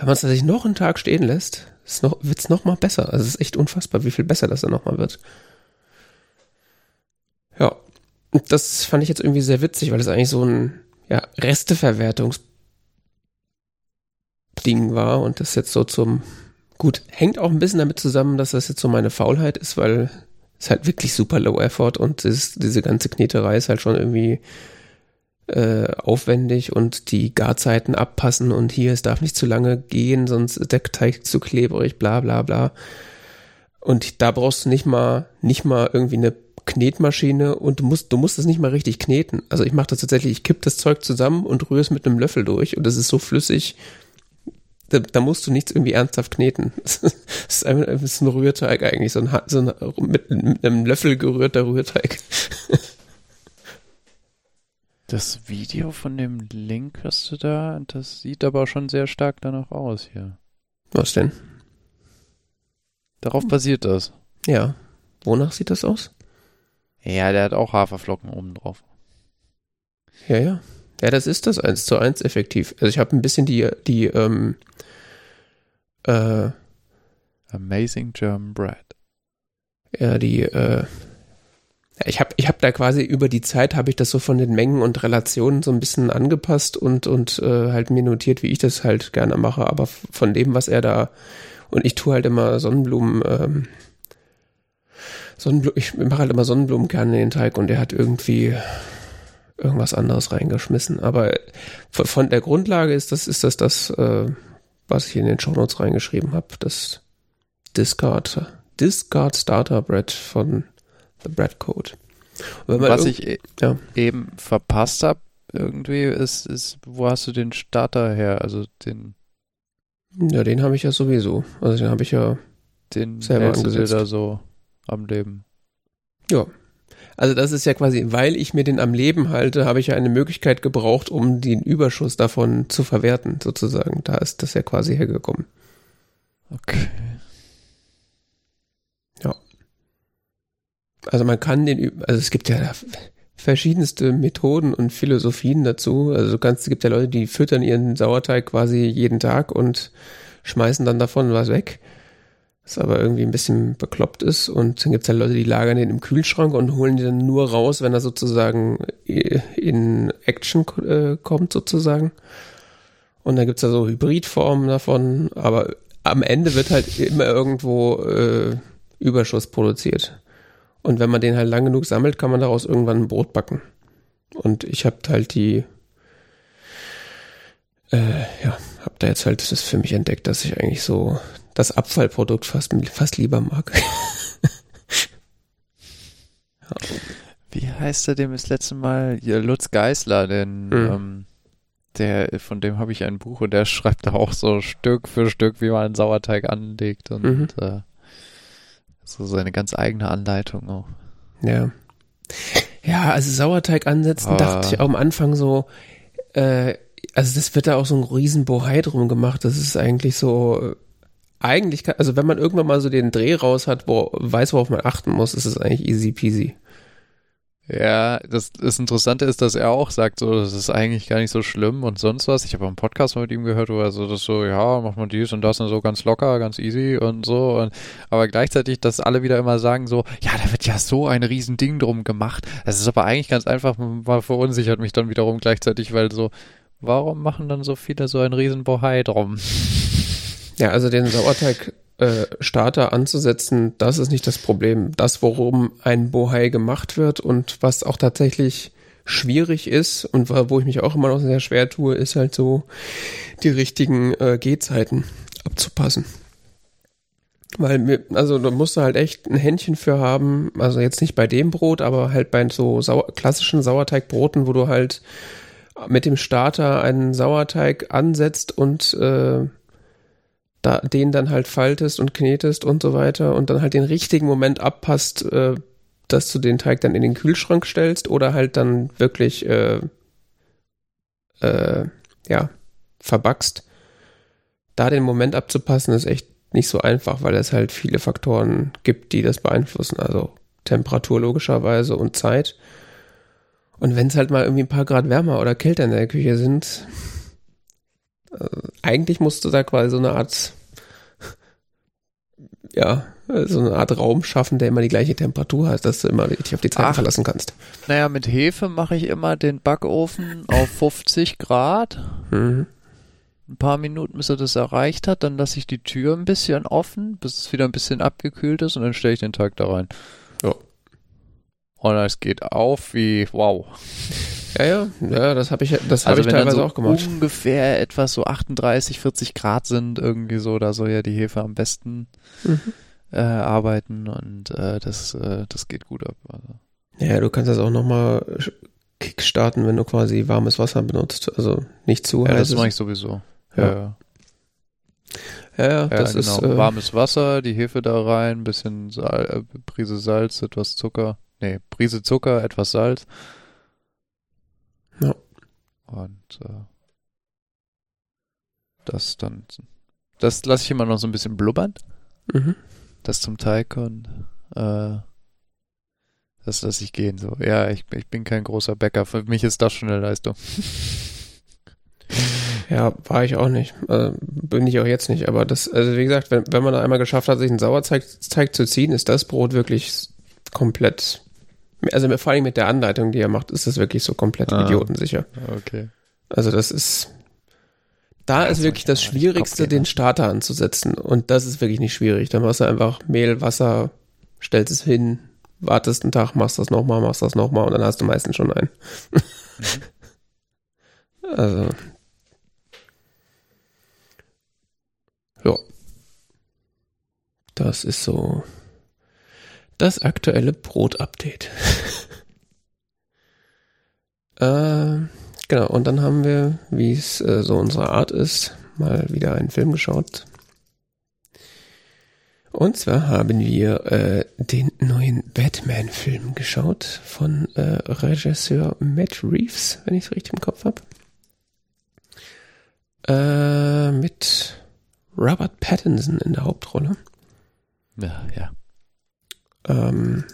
wenn man es tatsächlich noch einen Tag stehen lässt, ist wird es noch mal besser. Also es ist echt unfassbar, wie viel besser das dann noch mal wird. Ja, das fand ich jetzt irgendwie sehr witzig, weil es eigentlich so ein ja, Resteverwertungsding war und das jetzt so zum Gut, hängt auch ein bisschen damit zusammen, dass das jetzt so meine Faulheit ist, weil es halt wirklich super low effort und es, diese ganze Kneterei ist halt schon irgendwie äh, aufwendig und die Garzeiten abpassen und hier, es darf nicht zu lange gehen, sonst ist der Teig zu klebrig, bla bla bla. Und da brauchst du nicht mal, nicht mal irgendwie eine Knetmaschine und du musst, du musst es nicht mal richtig kneten. Also ich mache das tatsächlich, ich kipp das Zeug zusammen und rühre es mit einem Löffel durch und es ist so flüssig, da, da musst du nichts irgendwie ernsthaft kneten. Das ist einfach ein Rührteig eigentlich, so ein, so ein mit, mit einem Löffel gerührter Rührteig. Das Video von dem Link hast du da, das sieht aber schon sehr stark danach aus hier. Was denn? Darauf basiert das. Ja. Wonach sieht das aus? Ja, der hat auch Haferflocken oben drauf. Ja, ja. Ja, das ist das eins zu eins effektiv. Also ich habe ein bisschen die, die, ähm, äh, Amazing German Bread. ja, die, äh, ich habe ich hab da quasi über die Zeit habe ich das so von den Mengen und Relationen so ein bisschen angepasst und und äh, halt mir notiert, wie ich das halt gerne mache, aber von dem, was er da und ich tue halt immer Sonnenblumen ähm, Sonnenblumen, ich mache halt immer Sonnenblumenkerne in den Teig und der hat irgendwie irgendwas anderes reingeschmissen. Aber von der Grundlage ist das, ist das das, äh, was ich in den Shownotes reingeschrieben habe. Das Discard, Discard Starter Bread von The Bread Code. was ich e ja. eben verpasst habe, irgendwie, ist, ist, wo hast du den Starter her? Also den. Ja, den habe ich ja sowieso. Also den habe ich ja den selber angesetzt. da so am Leben. Ja. Also das ist ja quasi, weil ich mir den am Leben halte, habe ich ja eine Möglichkeit gebraucht, um den Überschuss davon zu verwerten, sozusagen. Da ist das ja quasi hergekommen. Okay. Ja. Also man kann den, also es gibt ja verschiedenste Methoden und Philosophien dazu. Also kannst, es gibt ja Leute, die füttern ihren Sauerteig quasi jeden Tag und schmeißen dann davon was weg was aber irgendwie ein bisschen bekloppt ist. Und dann gibt es halt Leute, die lagern den im Kühlschrank und holen den nur raus, wenn er sozusagen in Action äh, kommt, sozusagen. Und dann gibt es da so Hybridformen davon, aber am Ende wird halt immer irgendwo äh, Überschuss produziert. Und wenn man den halt lang genug sammelt, kann man daraus irgendwann ein Brot backen. Und ich habe halt die, äh, ja, habe da jetzt halt das für mich entdeckt, dass ich eigentlich so das Abfallprodukt fast, fast lieber mag. ja. Wie heißt er dem das letzte Mal? Ja, Lutz Geisler, denn mhm. ähm, der, von dem habe ich ein Buch und der schreibt da auch so Stück für Stück, wie man einen Sauerteig anlegt und mhm. äh, so seine ganz eigene Anleitung auch. Ja. Ja, also Sauerteig ansetzen, ah. dachte ich auch am Anfang so, äh, also das wird da auch so ein riesen Bohai drum gemacht. Das ist eigentlich so, eigentlich, kann, also wenn man irgendwann mal so den Dreh raus hat, wo weiß, worauf man achten muss, ist es eigentlich easy peasy. Ja, das, das Interessante ist, dass er auch sagt, so, das ist eigentlich gar nicht so schlimm und sonst was. Ich habe einen Podcast mit ihm gehört, wo er so, das so, ja, macht man dies und das und so ganz locker, ganz easy und so. Und, aber gleichzeitig, dass alle wieder immer sagen so, ja, da wird ja so ein Riesending drum gemacht. Das ist aber eigentlich ganz einfach, mal verunsichert mich dann wiederum gleichzeitig, weil so, warum machen dann so viele so ein Riesenbohai drum? Ja, also den Sauerteig äh, Starter anzusetzen, das ist nicht das Problem. Das, worum ein Bohai gemacht wird und was auch tatsächlich schwierig ist und wo ich mich auch immer noch sehr schwer tue, ist halt so die richtigen äh, Gehzeiten abzupassen. Weil also da musst du halt echt ein Händchen für haben, also jetzt nicht bei dem Brot, aber halt bei so Sau klassischen Sauerteigbroten, wo du halt mit dem Starter einen Sauerteig ansetzt und äh, da, den dann halt faltest und knetest und so weiter und dann halt den richtigen Moment abpasst, äh, dass du den Teig dann in den Kühlschrank stellst oder halt dann wirklich äh, äh, ja verbackst. Da den Moment abzupassen ist echt nicht so einfach, weil es halt viele Faktoren gibt, die das beeinflussen. Also Temperatur logischerweise und Zeit. Und wenn es halt mal irgendwie ein paar Grad wärmer oder kälter in der Küche sind, äh, eigentlich musst du da quasi so eine Art, ja, so eine Art Raum schaffen, der immer die gleiche Temperatur hat, dass du immer dich auf die Zeit verlassen kannst. Naja, mit Hefe mache ich immer den Backofen auf 50 Grad. Mhm. Ein paar Minuten, bis er das erreicht hat, dann lasse ich die Tür ein bisschen offen, bis es wieder ein bisschen abgekühlt ist und dann stelle ich den Teig da rein. Und es geht auf wie wow. Ja, ja, ja, das habe ich, das also habe ich teilweise so auch gemacht. Ungefähr etwas so 38, 40 Grad sind irgendwie so, da soll ja die Hefe am besten mhm. äh, arbeiten und äh, das, äh, das geht gut ab. Also. Ja, du kannst das auch nochmal kickstarten, wenn du quasi warmes Wasser benutzt, also nicht zu ja, heiß. das mache ich sowieso. Ja. ja. Ja, ja, das genau. ist äh, warmes Wasser, die Hefe da rein, bisschen Sal äh, Prise Salz, etwas Zucker. Nee, Prise Zucker, etwas Salz. Ja. Und äh, das dann, das lasse ich immer noch so ein bisschen blubbern. Mhm. Das zum Teig und äh, das lasse ich gehen. So, ja, ich, ich bin kein großer Bäcker. Für mich ist das schon eine Leistung. Ja, war ich auch nicht. Also, bin ich auch jetzt nicht. Aber das, also wie gesagt, wenn, wenn man einmal geschafft hat, sich einen Sauerteig zu ziehen, ist das Brot wirklich komplett also vor allem mit der Anleitung, die er macht, ist das wirklich so komplett ah, idiotensicher. Okay. Also das ist, da ist wirklich das Schwierigste, den Starter anzusetzen. Und das ist wirklich nicht schwierig. Da machst du einfach Mehl, Wasser, stellst es hin, wartest einen Tag, machst das nochmal, machst das nochmal und dann hast du meistens schon einen. Mhm. also. Ja. Das ist so das aktuelle Brot-Update. äh, genau, und dann haben wir, wie es äh, so unsere Art ist, mal wieder einen Film geschaut. Und zwar haben wir äh, den neuen Batman-Film geschaut von äh, Regisseur Matt Reeves, wenn ich es richtig im Kopf habe. Äh, mit Robert Pattinson in der Hauptrolle. Ja, ja. Ähm,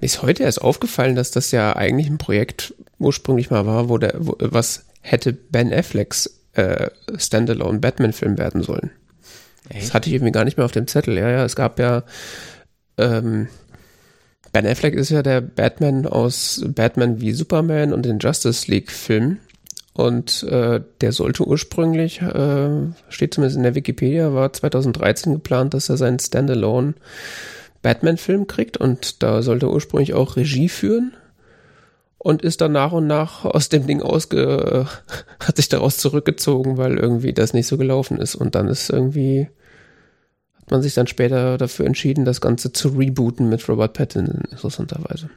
mir ist heute erst aufgefallen, dass das ja eigentlich ein Projekt ursprünglich mal war, wo der, wo, was hätte Ben Afflecks äh, Standalone Batman-Film werden sollen. Echt? Das hatte ich irgendwie gar nicht mehr auf dem Zettel. Ja, ja, es gab ja ähm, Ben Affleck ist ja der Batman aus Batman wie Superman und den Justice League Filmen. Und äh, der sollte ursprünglich, äh, steht zumindest in der Wikipedia, war 2013 geplant, dass er seinen Standalone Batman-Film kriegt. Und da sollte er ursprünglich auch Regie führen. Und ist dann nach und nach aus dem Ding ausge, hat sich daraus zurückgezogen, weil irgendwie das nicht so gelaufen ist. Und dann ist irgendwie, hat man sich dann später dafür entschieden, das Ganze zu rebooten mit Robert Pattinson, interessanterweise.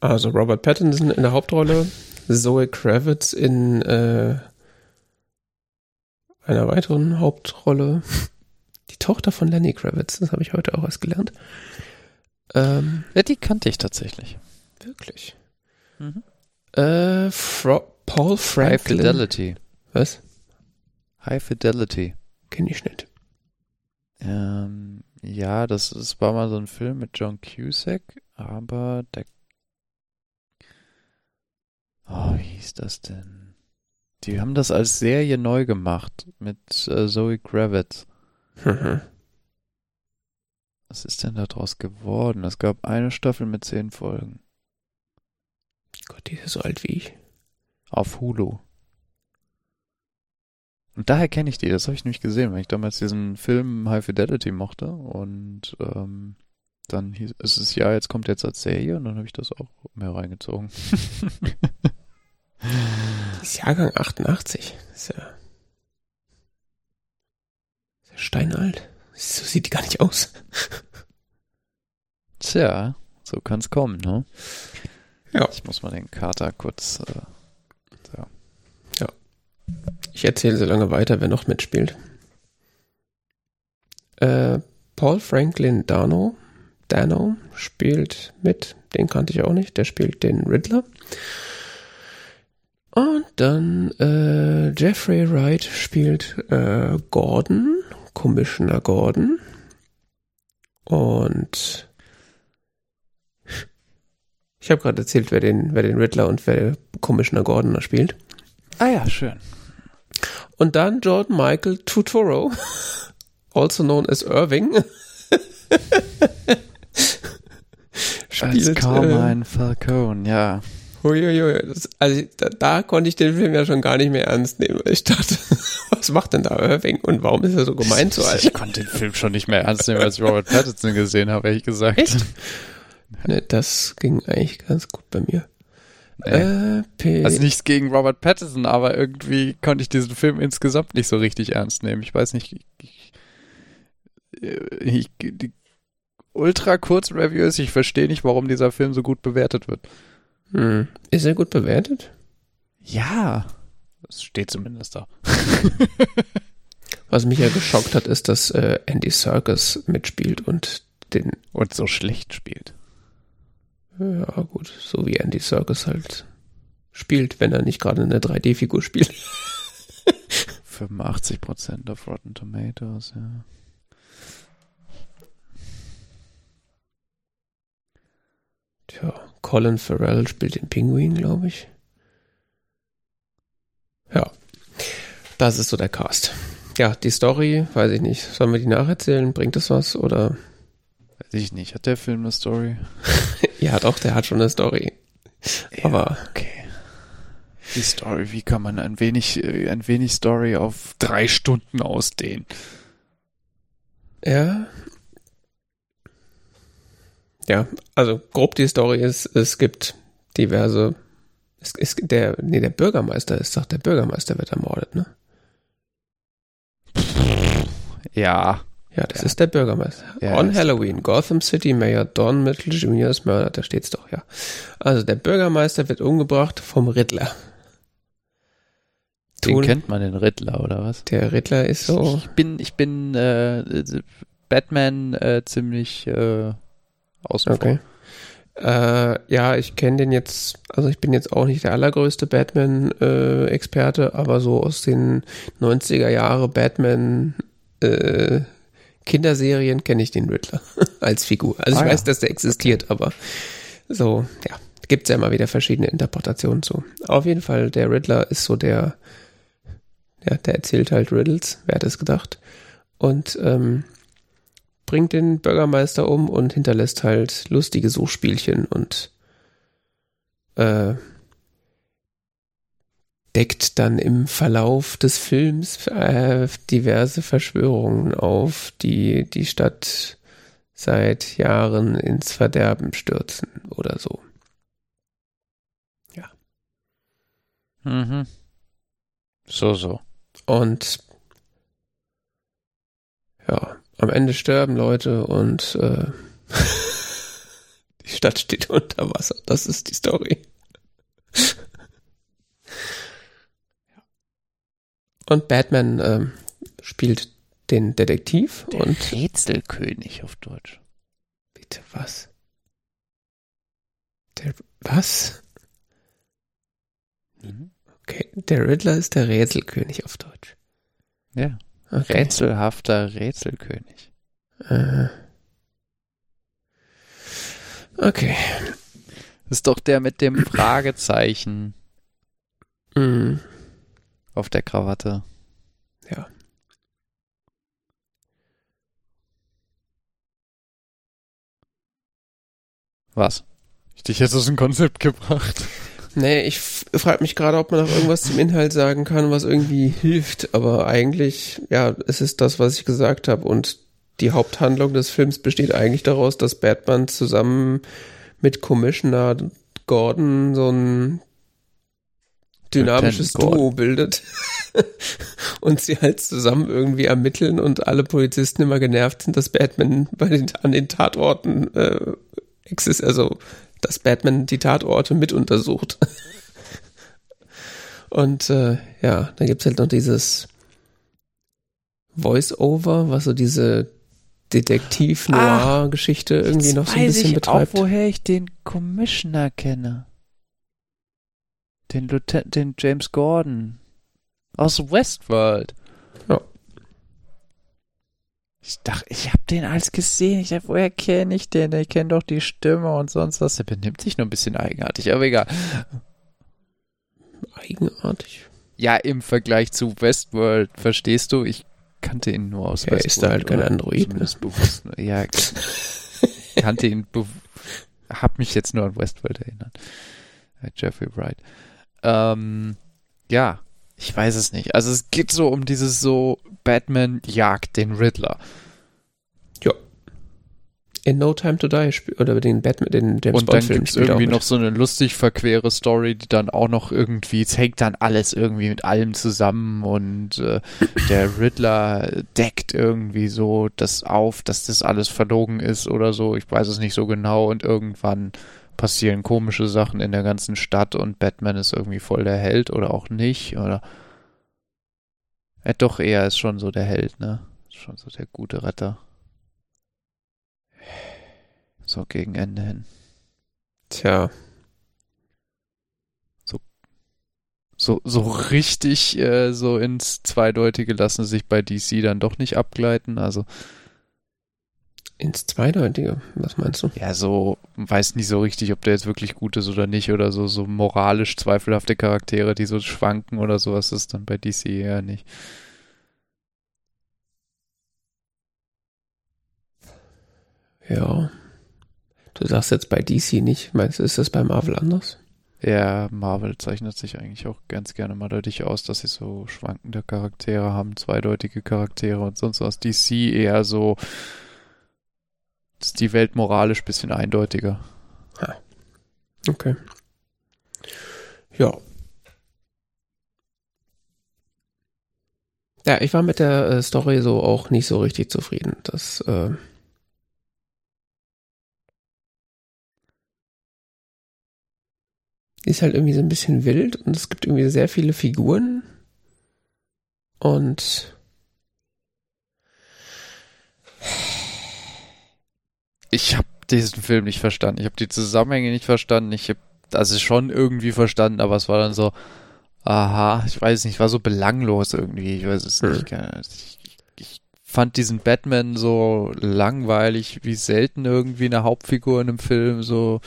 Also Robert Pattinson in der Hauptrolle, Zoe Kravitz in äh, einer weiteren Hauptrolle. Die Tochter von Lenny Kravitz, das habe ich heute auch erst gelernt. Ähm, ja, die kannte ich tatsächlich. Wirklich. Mhm. Äh, Fra Paul Franklin. High Fidelity. Was? High Fidelity. Kenne ich nicht. Ähm, ja, das, das war mal so ein Film mit John Cusack, aber der. Oh, wie hieß das denn? Die haben das als Serie neu gemacht mit äh, Zoe Kravitz. Mhm. Was ist denn daraus geworden? Es gab eine Staffel mit zehn Folgen. Gott, die ist so alt wie ich. Auf Hulu. Und daher kenne ich die, das habe ich nämlich gesehen, weil ich damals diesen Film High Fidelity mochte. Und ähm, dann hieß es, ja, jetzt kommt jetzt als Serie und dann habe ich das auch mehr reingezogen. Das ist Jahrgang 88. Das ist ja, ist ja steinalt. So sieht die gar nicht aus. Tja, so kann es kommen, ne? Ja. Ich muss mal den Kater kurz. Äh, so. Ja. Ich erzähle so lange weiter, wer noch mitspielt. Äh, Paul Franklin Dano, Dano spielt mit, den kannte ich auch nicht, der spielt den Riddler. Und dann äh, Jeffrey Wright spielt äh, Gordon, Commissioner Gordon. Und ich habe gerade erzählt, wer den, wer den Riddler und wer Commissioner Gordon spielt. Ah ja, schön. Und dann Jordan Michael Tutoro, also known as Irving. spielt, Als Carmine äh, Falcone, ja. Uiuiui, das, also da, da, konnte ich den Film ja schon gar nicht mehr ernst nehmen. Ich dachte, was macht denn da Irving und warum ist er so gemeint so alt? Ich konnte den Film schon nicht mehr ernst nehmen, als ich Robert Pattinson gesehen habe, ehrlich gesagt. Echt? Ne, das ging eigentlich ganz gut bei mir. Nee. Äh, also nichts gegen Robert Pattinson, aber irgendwie konnte ich diesen Film insgesamt nicht so richtig ernst nehmen. Ich weiß nicht, ich, ich, die ultra kurzen Reviews, ich verstehe nicht, warum dieser Film so gut bewertet wird. Hm. Ist er gut bewertet? Ja. Das steht zumindest da. Was mich ja geschockt hat, ist, dass äh, Andy Serkis mitspielt und den. Und so schlecht spielt. Ja, gut. So wie Andy Serkis halt spielt, wenn er nicht gerade eine 3D-Figur spielt. 85% auf Rotten Tomatoes, ja. Tja, Colin Farrell spielt den Pinguin, glaube ich. Ja, das ist so der Cast. Ja, die Story, weiß ich nicht. Sollen wir die nacherzählen? Bringt es was oder? Weiß ich nicht. Hat der Film eine Story? ja, doch, der hat schon eine Story. Ja, Aber okay. Die Story, wie kann man ein wenig, äh, ein wenig Story auf drei Stunden ausdehnen? Ja. Ja, also grob die Story ist, es gibt diverse, es ist der, nee, der Bürgermeister ist doch, der Bürgermeister wird ermordet, ne? Ja. Ja, das ja. ist der Bürgermeister. Ja, On Halloween, Gotham City Mayor Don Mitchell Jr. ist Mörder, da steht's doch, ja. Also der Bürgermeister wird umgebracht vom Riddler. Den kennt man den Riddler, oder was? Der Riddler ist so. Ich bin, ich bin äh, Batman äh, ziemlich äh, außen okay. Äh, ja, ich kenne den jetzt, also ich bin jetzt auch nicht der allergrößte Batman-Experte, aber so aus den 90er Jahre Batman äh, Kinderserien kenne ich den Riddler als Figur. Also ah, ich weiß, dass der existiert, aber so, ja, gibt es ja immer wieder verschiedene Interpretationen zu. Auf jeden Fall, der Riddler ist so der, ja, der erzählt halt Riddles, wer hätte es gedacht. Und ähm, bringt den Bürgermeister um und hinterlässt halt lustige Suchspielchen und äh, deckt dann im Verlauf des Films äh, diverse Verschwörungen auf, die die Stadt seit Jahren ins Verderben stürzen oder so. Ja. Mhm. So, so. Und ja, am Ende sterben Leute und äh, die Stadt steht unter Wasser. Das ist die Story. und Batman ähm, spielt den Detektiv Der und Rätselkönig auf Deutsch. Bitte was? Der was? Mhm. Okay, der Riddler ist der Rätselkönig auf Deutsch. Ja. Okay. Rätselhafter Rätselkönig. Äh. Okay. Das ist doch der mit dem Fragezeichen. Mhm. Auf der Krawatte. Ja. Was? Ich dich jetzt aus dem Konzept gebracht. Nee, ich frage mich gerade, ob man noch irgendwas zum Inhalt sagen kann, was irgendwie hilft. Aber eigentlich, ja, es ist das, was ich gesagt habe. Und die Haupthandlung des Films besteht eigentlich daraus, dass Batman zusammen mit Commissioner Gordon so ein dynamisches Duo bildet und sie halt zusammen irgendwie ermitteln und alle Polizisten immer genervt sind, dass Batman bei den, an den Tatorten äh, exist, also dass Batman die Tatorte mit untersucht. Und äh, ja, da gibt's halt noch dieses Voice-Over, was so diese Detektiv-Noir-Geschichte irgendwie noch so ein bisschen ich betreibt. Auch, woher ich den Commissioner kenne. Den, Lieutenant, den James Gordon. Aus Westworld. Ja. Ich dachte, ich habe den als gesehen. Ich dachte, woher kenne ich den? Ich kenne doch die Stimme und sonst was. Der benimmt sich nur ein bisschen eigenartig, aber egal. Eigenartig? Ja, im Vergleich zu Westworld, verstehst du? Ich kannte ihn nur aus ja, Westworld. ist da halt kein Android. Ne? Bewusst, ja, kannte ihn, hab mich jetzt nur an Westworld erinnert. Jeffrey Wright. Ähm, ja, ich weiß es nicht. Also es geht so um dieses so Batman jagt den Riddler. Ja. In No Time to Die oder den Batman, den James Und dann gibt es irgendwie noch so eine lustig verquere Story, die dann auch noch irgendwie, es hängt dann alles irgendwie mit allem zusammen und äh, der Riddler deckt irgendwie so das auf, dass das alles verlogen ist oder so. Ich weiß es nicht so genau und irgendwann passieren komische Sachen in der ganzen Stadt und Batman ist irgendwie voll der Held oder auch nicht oder äh, doch eher ist schon so der Held, ne? Schon so der gute Retter. So gegen Ende hin. Tja. So so so richtig äh, so ins Zweideutige lassen sich bei DC dann doch nicht abgleiten, also ins Zweideutige, was meinst du? Ja, so, weiß nicht so richtig, ob der jetzt wirklich gut ist oder nicht, oder so, so moralisch zweifelhafte Charaktere, die so schwanken oder sowas ist dann bei DC eher nicht. Ja. Du sagst jetzt bei DC nicht, meinst du, ist das bei Marvel anders? Ja, Marvel zeichnet sich eigentlich auch ganz gerne mal dadurch aus, dass sie so schwankende Charaktere haben, zweideutige Charaktere und sonst was. DC eher so, ist die Welt moralisch bisschen eindeutiger. Okay. Ja. Ja, ich war mit der äh, Story so auch nicht so richtig zufrieden. Das, äh, ist halt irgendwie so ein bisschen wild und es gibt irgendwie sehr viele Figuren und ich habe diesen Film nicht verstanden. Ich habe die Zusammenhänge nicht verstanden. Ich habe also schon irgendwie verstanden, aber es war dann so, aha, ich weiß nicht, war so belanglos irgendwie. Ich weiß es nicht. Hm. Ich, ich fand diesen Batman so langweilig, wie selten irgendwie eine Hauptfigur in einem Film so.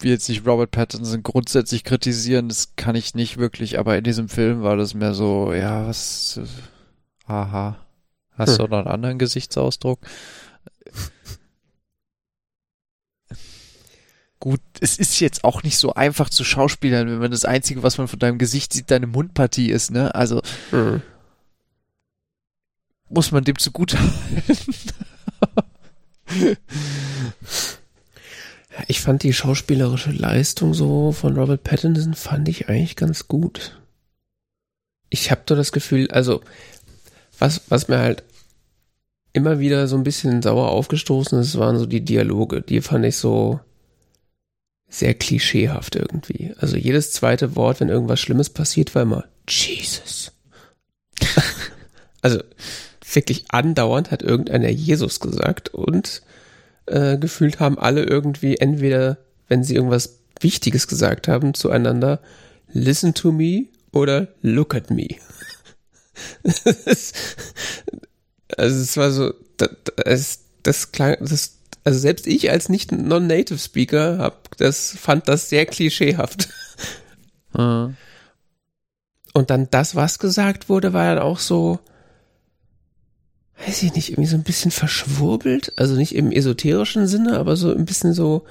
Will jetzt nicht Robert Pattinson grundsätzlich kritisieren, das kann ich nicht wirklich, aber in diesem Film war das mehr so, ja, was, aha. Hast du Hm. noch einen anderen Gesichtsausdruck? Gut, es ist jetzt auch nicht so einfach zu schauspielern, wenn man das Einzige, was man von deinem Gesicht sieht, deine Mundpartie ist, ne? Also hm. muss man dem zugute halten. Ich fand die schauspielerische Leistung so von Robert Pattinson fand ich eigentlich ganz gut. Ich habe doch das Gefühl, also was was mir halt immer wieder so ein bisschen sauer aufgestoßen ist, waren so die Dialoge. Die fand ich so sehr klischeehaft irgendwie. Also jedes zweite Wort, wenn irgendwas Schlimmes passiert, war immer Jesus. also wirklich andauernd hat irgendeiner Jesus gesagt und äh, gefühlt haben alle irgendwie entweder, wenn sie irgendwas Wichtiges gesagt haben, zueinander, listen to me oder look at me. Also es war so, das, das, das klang, das, also selbst ich als nicht non-native Speaker hab, das fand das sehr klischeehaft. Mhm. Und dann das, was gesagt wurde, war dann auch so, weiß ich nicht, irgendwie so ein bisschen verschwurbelt. Also nicht im esoterischen Sinne, aber so ein bisschen so,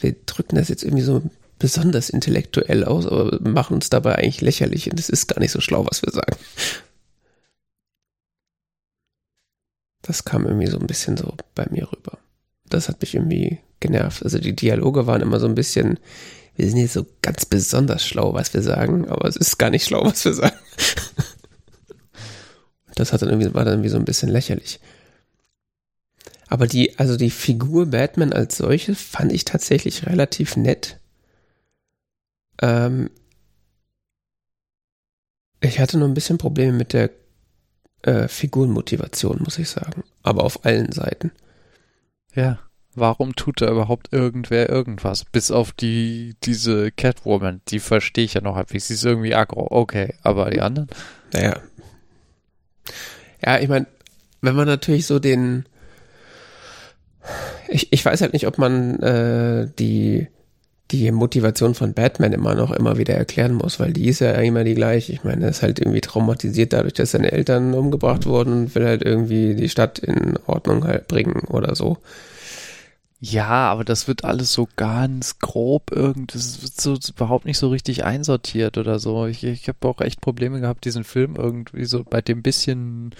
wir drücken das jetzt irgendwie so besonders intellektuell aus, aber machen uns dabei eigentlich lächerlich und es ist gar nicht so schlau, was wir sagen. Das kam irgendwie so ein bisschen so bei mir rüber. Das hat mich irgendwie genervt. Also die Dialoge waren immer so ein bisschen, wir sind jetzt so ganz besonders schlau, was wir sagen, aber es ist gar nicht schlau, was wir sagen. Das hat dann irgendwie, war dann irgendwie so ein bisschen lächerlich. Aber die, also die Figur Batman als solche fand ich tatsächlich relativ nett. Ähm, ich hatte nur ein bisschen Probleme mit der äh, Figurenmotivation, muss ich sagen. Aber auf allen Seiten. Ja. Warum tut da überhaupt irgendwer irgendwas? Bis auf die, diese Catwoman, die verstehe ich ja noch halbwegs. Sie ist irgendwie aggro, okay. Aber die anderen? Naja. Ja, ich meine, wenn man natürlich so den. Ich, ich weiß halt nicht, ob man äh, die, die Motivation von Batman immer noch immer wieder erklären muss, weil die ist ja immer die gleiche. Ich meine, er ist halt irgendwie traumatisiert dadurch, dass seine Eltern umgebracht wurden und will halt irgendwie die Stadt in Ordnung halt bringen oder so. Ja, aber das wird alles so ganz grob irgendwie, das wird so überhaupt nicht so richtig einsortiert oder so. Ich, ich habe auch echt Probleme gehabt, diesen Film irgendwie so bei dem bisschen,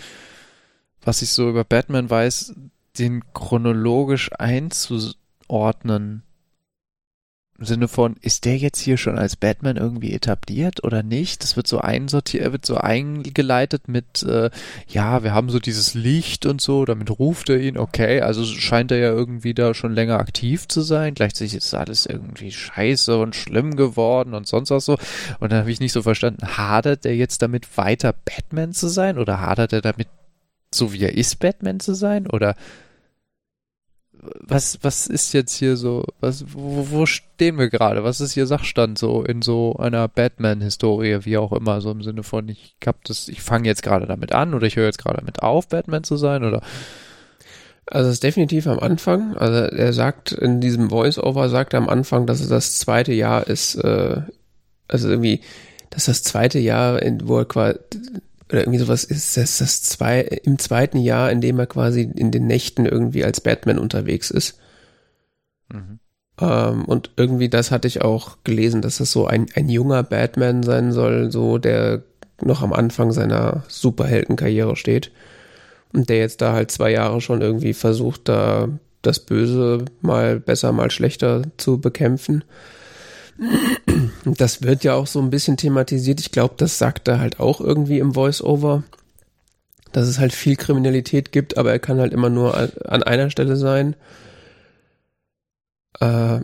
was ich so über Batman weiß, den chronologisch einzuordnen. Im Sinne von, ist der jetzt hier schon als Batman irgendwie etabliert oder nicht? Das wird so einsortiert, wird so eingeleitet mit, äh, ja, wir haben so dieses Licht und so, damit ruft er ihn, okay, also scheint er ja irgendwie da schon länger aktiv zu sein. Gleichzeitig ist alles irgendwie scheiße und schlimm geworden und sonst was so. Und dann habe ich nicht so verstanden, hadert er jetzt damit weiter Batman zu sein oder hadert er damit so wie er ist, Batman zu sein? Oder was, was ist jetzt hier so, was, wo, wo stehen wir gerade? Was ist hier Sachstand so in so einer Batman-Historie, wie auch immer, so im Sinne von, ich hab das, ich fange jetzt gerade damit an oder ich höre jetzt gerade damit auf, Batman zu sein oder? Also es ist definitiv am Anfang. Also er sagt in diesem Voice-Over sagt er am Anfang, dass es das zweite Jahr ist, äh, also irgendwie, dass das zweite Jahr, in, wo er quasi oder irgendwie sowas ist, das das zwei im zweiten Jahr, in dem er quasi in den Nächten irgendwie als Batman unterwegs ist. Mhm. Ähm, und irgendwie das hatte ich auch gelesen, dass das so ein, ein junger Batman sein soll, so der noch am Anfang seiner Superheldenkarriere steht. Und der jetzt da halt zwei Jahre schon irgendwie versucht, da das Böse mal besser, mal schlechter zu bekämpfen. Das wird ja auch so ein bisschen thematisiert. Ich glaube, das sagt er halt auch irgendwie im Voice-Over, dass es halt viel Kriminalität gibt, aber er kann halt immer nur an einer Stelle sein. Äh,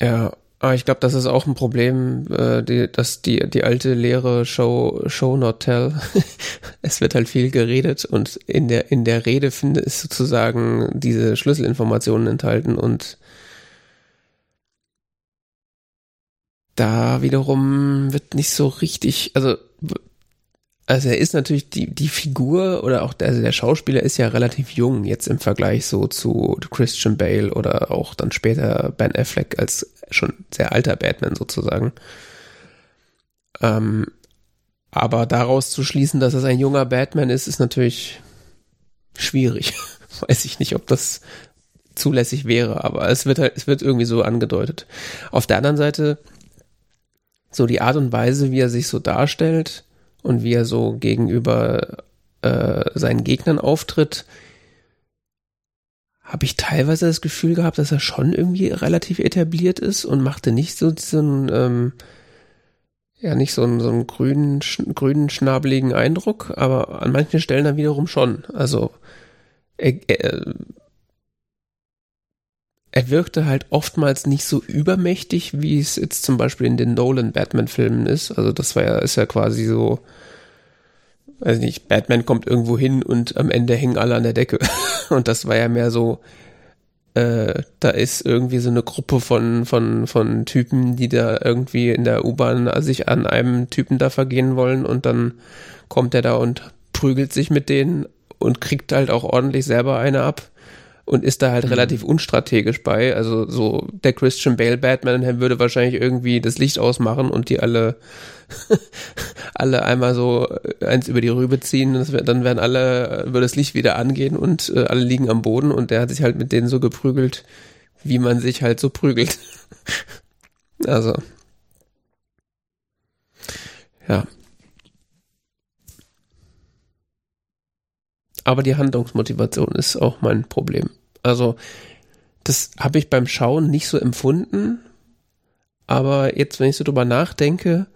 ja, aber ich glaube, das ist auch ein Problem, äh, die, dass die, die alte Lehre Show, Show not tell. es wird halt viel geredet und in der, in der Rede finde ist sozusagen diese Schlüsselinformationen enthalten und da wiederum wird nicht so richtig, also also er ist natürlich die, die Figur oder auch der, also der Schauspieler ist ja relativ jung jetzt im Vergleich so zu Christian Bale oder auch dann später Ben Affleck als schon sehr alter Batman sozusagen. Ähm, aber daraus zu schließen, dass es ein junger Batman ist, ist natürlich schwierig. Weiß ich nicht, ob das zulässig wäre, aber es wird halt, es wird irgendwie so angedeutet. Auf der anderen Seite, so die Art und Weise, wie er sich so darstellt, und wie er so gegenüber äh, seinen Gegnern auftritt, habe ich teilweise das Gefühl gehabt, dass er schon irgendwie relativ etabliert ist und machte nicht so diesen, ähm, ja, nicht so einen, so einen grünen, sch grünen, schnabeligen Eindruck, aber an manchen Stellen dann wiederum schon. Also, er, er, er wirkte halt oftmals nicht so übermächtig, wie es jetzt zum Beispiel in den Nolan-Batman-Filmen ist. Also das war ja, ist ja quasi so, weiß nicht, Batman kommt irgendwo hin und am Ende hängen alle an der Decke. Und das war ja mehr so, äh, da ist irgendwie so eine Gruppe von, von, von Typen, die da irgendwie in der U-Bahn sich an einem Typen da vergehen wollen und dann kommt er da und prügelt sich mit denen und kriegt halt auch ordentlich selber eine ab und ist da halt mhm. relativ unstrategisch bei. Also so der Christian Bale Batman würde wahrscheinlich irgendwie das Licht ausmachen und die alle alle einmal so eins über die Rübe ziehen, dann werden alle, würde das Licht wieder angehen und äh, alle liegen am Boden und der hat sich halt mit denen so geprügelt, wie man sich halt so prügelt. also. Ja. Aber die Handlungsmotivation ist auch mein Problem. Also, das habe ich beim Schauen nicht so empfunden. Aber jetzt, wenn ich so drüber nachdenke,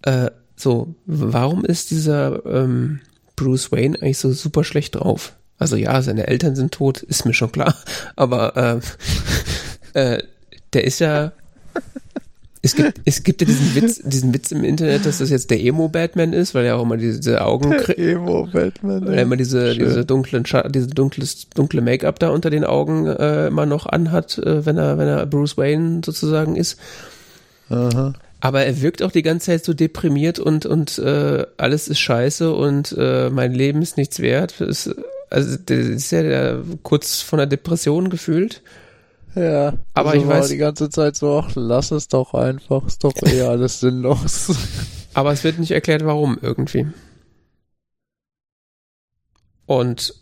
äh, so, warum ist dieser ähm, Bruce Wayne eigentlich so super schlecht drauf? Also ja, seine Eltern sind tot, ist mir schon klar. Aber äh, äh, der ist ja es gibt, es gibt ja diesen Witz, diesen Witz im Internet, dass das jetzt der Emo-Batman ist, weil er auch immer diese Augen Emo-Batman. Weil er immer diese, diese dunklen, diese dunkles, dunkle Make-up da unter den Augen äh, immer noch anhat, äh, wenn er, wenn er Bruce Wayne sozusagen ist. Aha. Aber er wirkt auch die ganze Zeit so deprimiert und, und äh, alles ist scheiße und äh, mein Leben ist nichts wert. Ist, also der ist ja der, kurz von der Depression gefühlt. Ja, aber also ich weiß die ganze Zeit so, ach, lass es doch einfach, ist doch eh alles sinnlos. aber es wird nicht erklärt, warum irgendwie. Und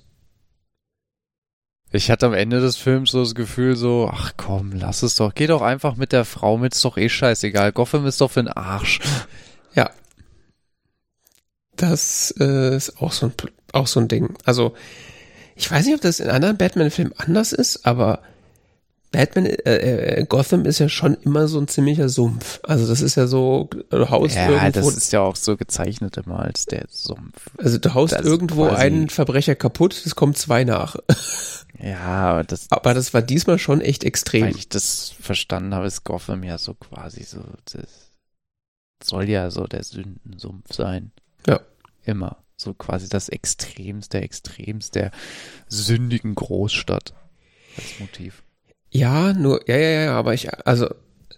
ich hatte am Ende des Films so das Gefühl so, ach komm, lass es doch, geh doch einfach mit der Frau mit, ist doch eh scheißegal, Gotham ist doch für den Arsch. Ja. Das äh, ist auch so, ein, auch so ein Ding. Also, ich weiß nicht, ob das in anderen Batman-Filmen anders ist, aber Batman, äh, äh, Gotham ist ja schon immer so ein ziemlicher Sumpf. Also das ist ja so, du haust ja, irgendwo. das ist ja auch so gezeichnet immer als der Sumpf. Also du haust irgendwo einen Verbrecher kaputt, es kommen zwei nach. Ja, aber das. Aber das war diesmal schon echt extrem. Weil ich das verstanden habe, ist Gotham ja so quasi so, das soll ja so der Sündensumpf sein. Ja. Immer. So quasi das Extremste, Extremste der sündigen Großstadt. Als Motiv. Ja, nur, ja, ja, ja, aber ich, also,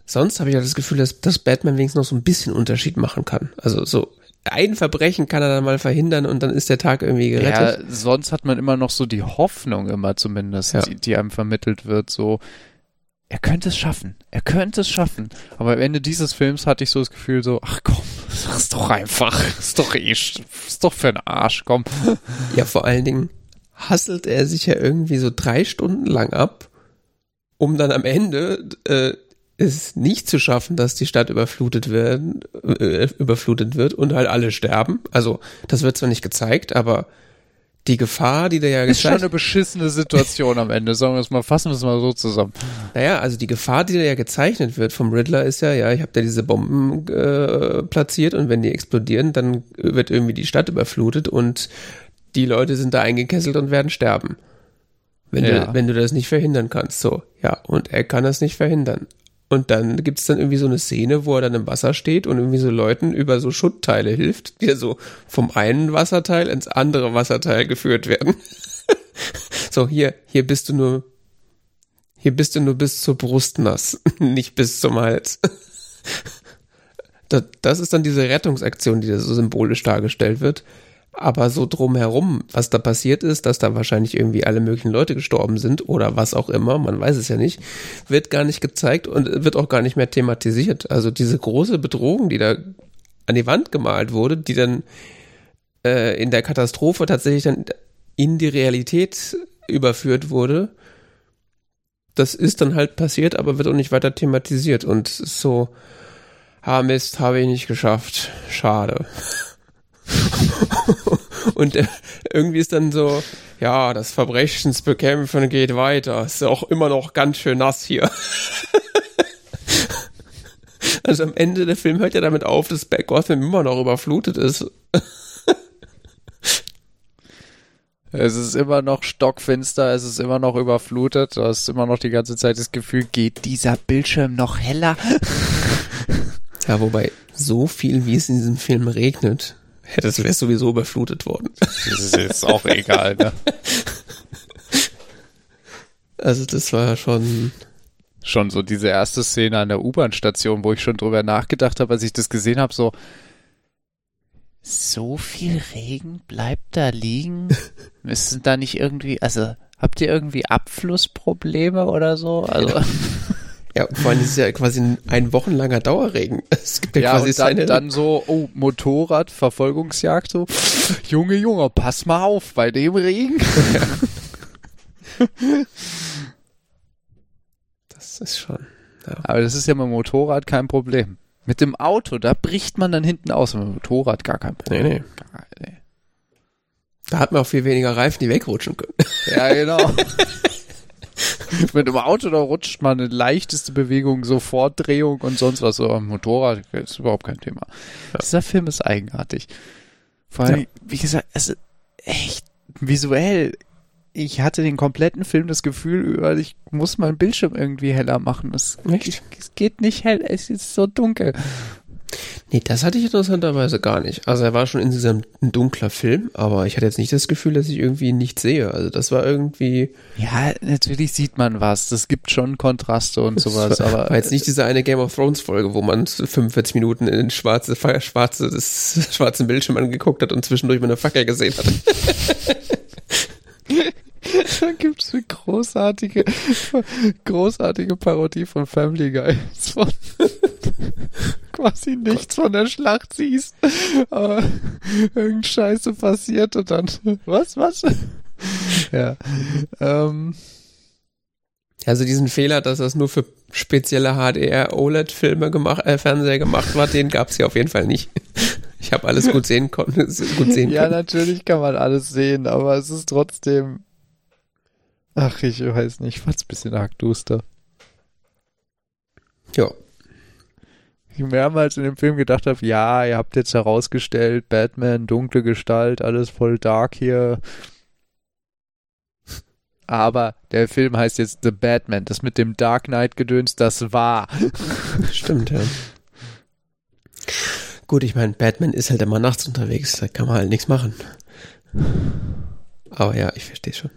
sonst habe ich ja das Gefühl, dass, dass Batman wenigstens noch so ein bisschen Unterschied machen kann. Also so ein Verbrechen kann er dann mal verhindern und dann ist der Tag irgendwie gerettet. Ja, sonst hat man immer noch so die Hoffnung immer zumindest, ja. die, die einem vermittelt wird, so, er könnte es schaffen, er könnte es schaffen. Aber am Ende dieses Films hatte ich so das Gefühl so, ach komm, ist doch einfach, ist doch eh, ist doch für ein Arsch, komm. Ja, vor allen Dingen hasselt er sich ja irgendwie so drei Stunden lang ab um dann am Ende äh, es nicht zu schaffen, dass die Stadt überflutet werden, äh, überflutet wird und halt alle sterben. Also das wird zwar nicht gezeigt, aber die Gefahr, die da ja ist schon eine beschissene Situation am Ende. Sagen wir es mal, fassen wir es mal so zusammen. Naja, also die Gefahr, die da ja gezeichnet wird vom Riddler, ist ja, ja, ich habe da diese Bomben äh, platziert und wenn die explodieren, dann wird irgendwie die Stadt überflutet und die Leute sind da eingekesselt und werden sterben. Wenn, ja. du, wenn du das nicht verhindern kannst. So, ja, und er kann das nicht verhindern. Und dann gibt's dann irgendwie so eine Szene, wo er dann im Wasser steht und irgendwie so Leuten über so Schuttteile hilft, die so vom einen Wasserteil ins andere Wasserteil geführt werden. so, hier, hier bist du nur, hier bist du nur bis zur Brust nass, nicht bis zum Hals. das, das ist dann diese Rettungsaktion, die da so symbolisch dargestellt wird. Aber so drumherum, was da passiert ist, dass da wahrscheinlich irgendwie alle möglichen Leute gestorben sind oder was auch immer, man weiß es ja nicht, wird gar nicht gezeigt und wird auch gar nicht mehr thematisiert. Also diese große Bedrohung, die da an die Wand gemalt wurde, die dann äh, in der Katastrophe tatsächlich dann in die Realität überführt wurde, das ist dann halt passiert, aber wird auch nicht weiter thematisiert und so, ah Mist, habe ich nicht geschafft, schade. und äh, irgendwie ist dann so, ja, das Verbrechensbekämpfen geht weiter. Ist auch immer noch ganz schön nass hier. also am Ende der Film hört ja damit auf, dass Gotham immer noch überflutet ist. Es ist immer noch stockfinster, es ist immer noch überflutet, du hast immer noch die ganze Zeit das Gefühl, geht dieser Bildschirm noch heller? Ja, wobei so viel, wie es in diesem Film regnet, ja, das wäre sowieso überflutet worden. Das ist jetzt auch egal, ne? Also das war schon schon so diese erste Szene an der U-Bahn-Station, wo ich schon drüber nachgedacht habe, als ich das gesehen habe, so so viel Regen bleibt da liegen. Müssen da nicht irgendwie, also habt ihr irgendwie Abflussprobleme oder so? Also Ja, vor allem ist es ja quasi ein, ein wochenlanger Dauerregen. Es gibt ja, ja quasi und dann, dann so, oh, Motorrad, Verfolgungsjagd, so, Junge, Junge, pass mal auf bei dem Regen. das ist schon. Ja. Aber das ist ja mit dem Motorrad kein Problem. Mit dem Auto, da bricht man dann hinten aus. Mit dem Motorrad gar kein Problem. Nee, nee. Gar, nee. Da hat man auch viel weniger Reifen, die wegrutschen können. Ja, genau. Mit dem Auto, da rutscht man eine leichteste Bewegung, Sofortdrehung und sonst was. So am Motorrad ist überhaupt kein Thema. Ja. Dieser Film ist eigenartig. Vor allem, ja. wie gesagt, es ist echt visuell. Ich hatte den kompletten Film das Gefühl, ich muss meinen Bildschirm irgendwie heller machen. Es, es geht nicht hell, es ist so dunkel. Nee, das hatte ich interessanterweise gar nicht. Also er war schon in diesem ein dunkler Film, aber ich hatte jetzt nicht das Gefühl, dass ich irgendwie nichts sehe. Also das war irgendwie. Ja, natürlich sieht man was. Das gibt schon Kontraste und sowas, war, aber. War jetzt nicht diese eine Game of Thrones Folge, wo man 45 Minuten in den schwarze, schwarze, des schwarzen Bildschirm angeguckt hat und zwischendurch mit einer Fackel gesehen hat. Dann gibt es eine großartige, großartige Parodie von Family Guy. Quasi nichts von der Schlacht siehst, aber irgendein Scheiße passiert und dann, was, was? ja. Ähm. Also diesen Fehler, dass das nur für spezielle HDR-OLED-Filme gemacht, äh, Fernseher gemacht war, den gab es ja auf jeden Fall nicht. Ich habe alles gut sehen, gut sehen ja, können. Ja, natürlich kann man alles sehen, aber es ist trotzdem Ach, ich weiß nicht, ich fand's ein bisschen arg duster. Ja. Mehrmals in dem Film gedacht habe, ja, ihr habt jetzt herausgestellt, Batman, dunkle Gestalt, alles voll dark hier. Aber der Film heißt jetzt The Batman. Das mit dem Dark Knight Gedöns, das war. Stimmt, ja. Gut, ich meine, Batman ist halt immer nachts unterwegs, da kann man halt nichts machen. Aber ja, ich verstehe schon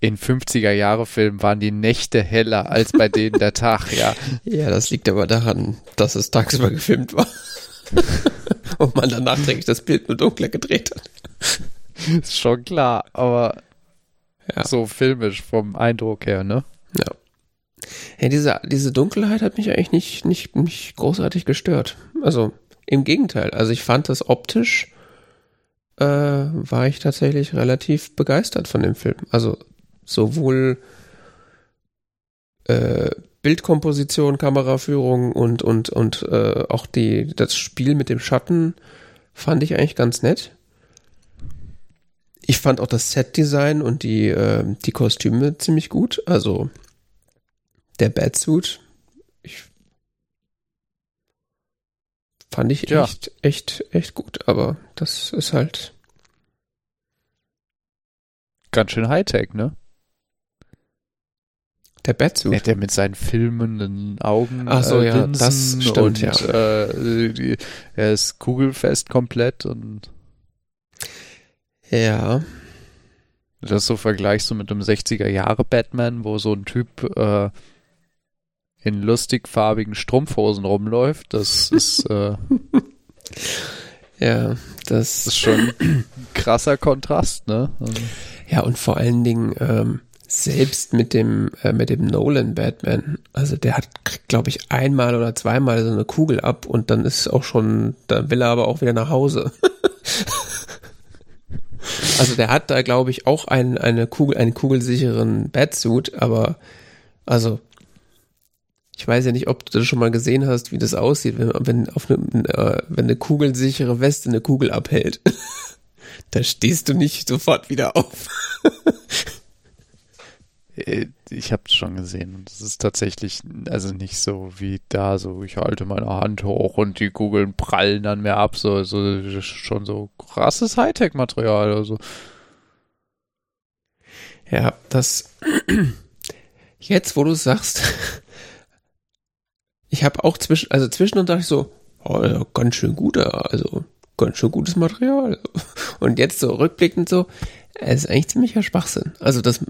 in 50er Jahre Filmen waren die Nächte heller als bei denen der Tag, ja. Ja, das liegt aber daran, dass es tagsüber gefilmt war. Und man dann nachträglich das Bild nur dunkler gedreht hat. Ist schon klar, aber ja. so filmisch vom Eindruck her, ne? Ja. Ja, diese, diese Dunkelheit hat mich eigentlich nicht, nicht, nicht großartig gestört. Also im Gegenteil. Also ich fand das optisch äh, war ich tatsächlich relativ begeistert von dem Film. Also sowohl äh, Bildkomposition, Kameraführung und, und, und äh, auch die, das Spiel mit dem Schatten fand ich eigentlich ganz nett. Ich fand auch das Set-Design und die, äh, die Kostüme ziemlich gut. Also der Batsuit, ich fand ich Ja. echt, echt, echt gut. Aber das ist halt, Ganz schön Hightech, ne? Der Batsuit. Ja, der mit seinen filmenden Augen. Ach so, äh, ja, Linsen das stimmt, und, ja. Äh, die, er ist kugelfest komplett und Ja, das so vergleichst du mit einem 60er Jahre Batman, wo so ein Typ äh, in lustig farbigen Strumpfhosen rumläuft. Das ist, äh, ja, das ist das, schon ein krasser Kontrast, ne? Und ja, und vor allen Dingen, ähm, selbst mit dem, äh, mit dem Nolan Batman, also der hat, glaube ich, einmal oder zweimal so eine Kugel ab und dann ist auch schon, da will er aber auch wieder nach Hause. also der hat da, glaube ich, auch ein, eine Kugel, einen kugelsicheren Batsuit, aber, also, ich weiß ja nicht, ob du das schon mal gesehen hast, wie das aussieht, wenn, wenn auf eine, äh, wenn eine kugelsichere Weste eine Kugel abhält. da stehst du nicht sofort wieder auf. äh, ich habe es schon gesehen und es ist tatsächlich also nicht so wie da so ich halte meine Hand hoch und die Kugeln prallen an mir ab so so schon so krasses Hightech Material also Ja, das jetzt, wo du sagst, ich habe auch zwischen, also zwischendurch dachte ich so, oh, ja, ganz schön guter, also ganz schön gutes Material. Und jetzt so rückblickend so, es ist eigentlich ziemlicher Schwachsinn. Also das,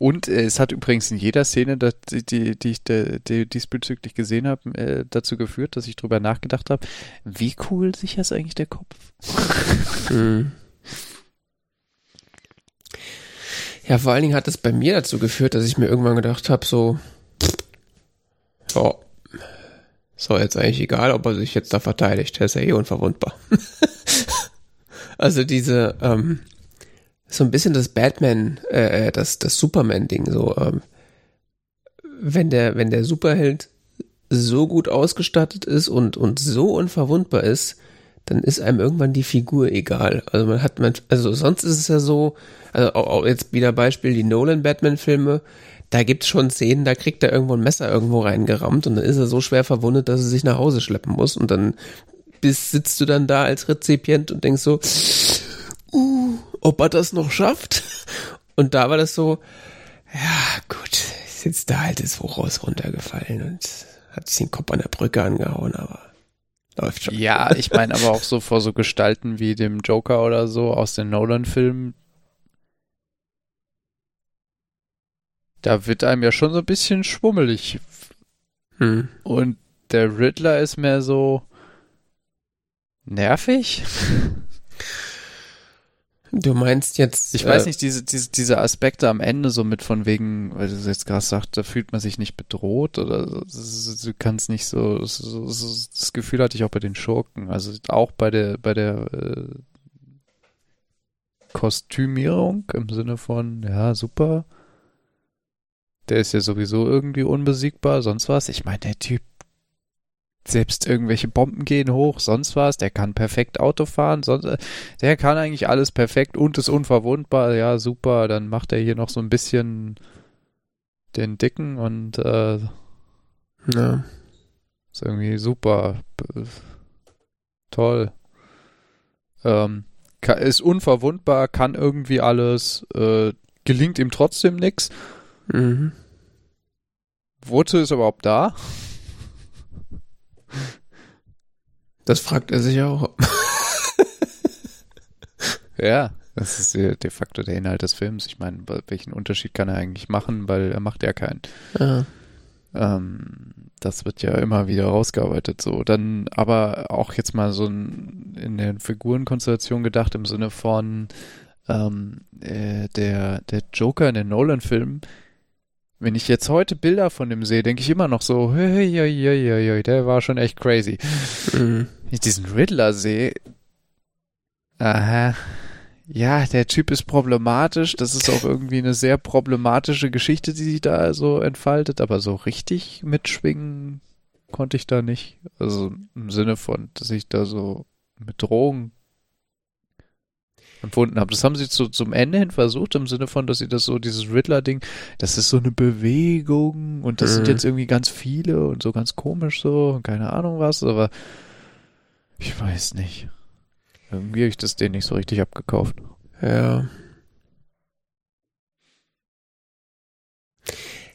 Und äh, es hat übrigens in jeder Szene, die, die, die ich de, die diesbezüglich gesehen habe, äh, dazu geführt, dass ich drüber nachgedacht habe, wie cool sicher ist eigentlich der Kopf? Hm. Ja, vor allen Dingen hat es bei mir dazu geführt, dass ich mir irgendwann gedacht habe, so, ja, so jetzt eigentlich egal, ob er sich jetzt da verteidigt, der ist ja eh unverwundbar. also diese, ähm, so ein bisschen das Batman, äh, das, das Superman-Ding, so, ähm, wenn der, wenn der Superheld so gut ausgestattet ist und, und so unverwundbar ist, dann ist einem irgendwann die Figur egal. Also man hat man, also sonst ist es ja so, also auch, jetzt wieder Beispiel die Nolan Batman Filme, da gibt's schon Szenen, da kriegt er irgendwo ein Messer irgendwo reingerammt und dann ist er so schwer verwundet, dass er sich nach Hause schleppen muss und dann bist, sitzt du dann da als Rezipient und denkst so, uh, ob er das noch schafft? Und da war das so, ja gut, ist jetzt da halt das Hochhaus runtergefallen und hat sich den Kopf an der Brücke angehauen, aber läuft schon. Ja, ich meine aber auch so vor so Gestalten wie dem Joker oder so aus den Nolan-Filmen. Da wird einem ja schon so ein bisschen schwummelig. Hm. Und der Riddler ist mehr so nervig. Du meinst jetzt. Ich weiß äh, nicht, diese, diese, diese Aspekte am Ende so mit von wegen, weil du jetzt gerade sagst, da fühlt man sich nicht bedroht oder du kannst nicht so, das Gefühl hatte ich auch bei den Schurken, also auch bei der, bei der äh, Kostümierung im Sinne von, ja, super, der ist ja sowieso irgendwie unbesiegbar, sonst was. Ich meine, der Typ, selbst irgendwelche Bomben gehen hoch, sonst was, der kann perfekt Auto fahren, sonst, der kann eigentlich alles perfekt und ist unverwundbar, ja, super, dann macht er hier noch so ein bisschen den Dicken und äh, Ja. ist irgendwie super. Toll. Ähm, ist unverwundbar, kann irgendwie alles, äh, gelingt ihm trotzdem nix. Mhm. Wozu ist er überhaupt da? Das fragt er sich auch. Ja, das ist de facto der Inhalt des Films. Ich meine, welchen Unterschied kann er eigentlich machen, weil er macht ja keinen. Ja. Ähm, das wird ja immer wieder rausgearbeitet so. Dann aber auch jetzt mal so ein, in der Figurenkonstellation gedacht im Sinne von ähm, äh, der, der Joker in den Nolan-Filmen. Wenn ich jetzt heute Bilder von dem sehe, denke ich immer noch so, hey, hey, hey, hey, der war schon echt crazy. Mhm. Wenn ich diesen Riddler sehe, aha, Ja, der Typ ist problematisch. Das ist auch irgendwie eine sehr problematische Geschichte, die sich da so entfaltet. Aber so richtig mitschwingen konnte ich da nicht. Also im Sinne von, dass ich da so mit Drogen empfunden habe. Das haben sie zu, zum Ende hin versucht, im Sinne von, dass sie das so, dieses Riddler-Ding, das ist so eine Bewegung und das mhm. sind jetzt irgendwie ganz viele und so ganz komisch so und keine Ahnung was, aber ich weiß nicht. Irgendwie habe ich das denen nicht so richtig abgekauft. Ja.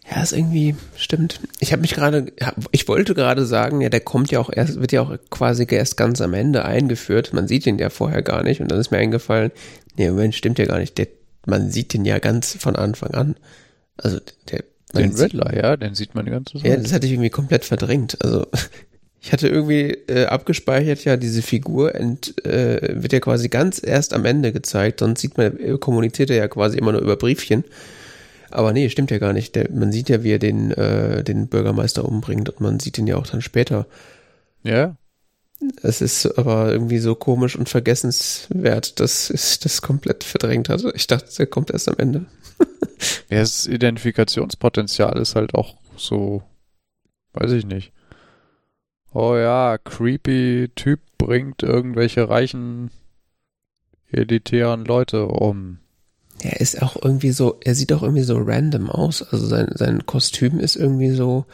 Ja, ist irgendwie, stimmt. Ich habe mich gerade, ich wollte gerade sagen, ja, der kommt ja auch erst, wird ja auch quasi erst ganz am Ende eingeführt. Man sieht ihn ja vorher gar nicht. Und dann ist mir eingefallen, nee, Moment, stimmt ja gar nicht. Der, man sieht den ja ganz von Anfang an. Also der, den Riddler, ja, den sieht man die ganze Zeit. Ja, das hatte ich irgendwie komplett verdrängt. Also ich hatte irgendwie äh, abgespeichert, ja, diese Figur ent, äh, wird ja quasi ganz erst am Ende gezeigt, sonst sieht man, äh, kommuniziert er ja quasi immer nur über Briefchen. Aber nee, stimmt ja gar nicht. Der, man sieht ja, wie er den, äh, den Bürgermeister umbringt und man sieht ihn ja auch dann später. Ja. Es ist aber irgendwie so komisch und vergessenswert, dass ich das komplett verdrängt hatte. Ich dachte, der kommt erst am Ende. ja, das Identifikationspotenzial ist halt auch so, weiß ich nicht oh ja, creepy Typ bringt irgendwelche reichen, elitären Leute um. Er ist auch irgendwie so, er sieht auch irgendwie so random aus. Also sein, sein Kostüm ist irgendwie so,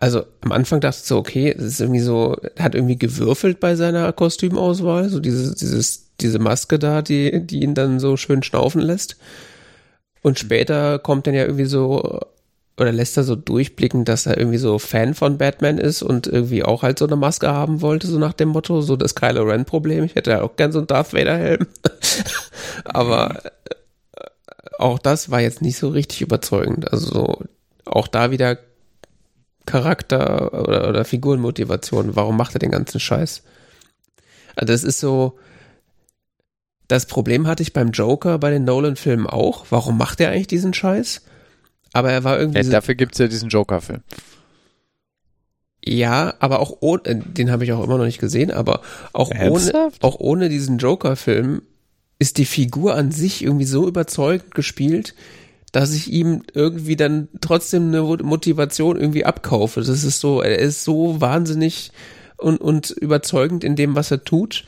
also am Anfang dachte ich so, okay, es ist irgendwie so, hat irgendwie gewürfelt bei seiner Kostümauswahl, so dieses, dieses, diese Maske da, die, die ihn dann so schön schnaufen lässt. Und später kommt dann ja irgendwie so oder lässt er so durchblicken, dass er irgendwie so Fan von Batman ist und irgendwie auch halt so eine Maske haben wollte, so nach dem Motto, so das Kylo Ren Problem. Ich hätte ja auch gern so einen Darth Vader Helm. Aber äh, auch das war jetzt nicht so richtig überzeugend. Also auch da wieder Charakter oder, oder Figurenmotivation. Warum macht er den ganzen Scheiß? Also das ist so, das Problem hatte ich beim Joker bei den Nolan-Filmen auch. Warum macht er eigentlich diesen Scheiß? Aber er war irgendwie. Ja, dafür gibt's ja diesen Joker-Film. Ja, aber auch ohne, äh, den habe ich auch immer noch nicht gesehen, aber auch ohne, auch ohne diesen Joker-Film ist die Figur an sich irgendwie so überzeugend gespielt, dass ich ihm irgendwie dann trotzdem eine Motivation irgendwie abkaufe. Das ist so, er ist so wahnsinnig und, und überzeugend in dem, was er tut,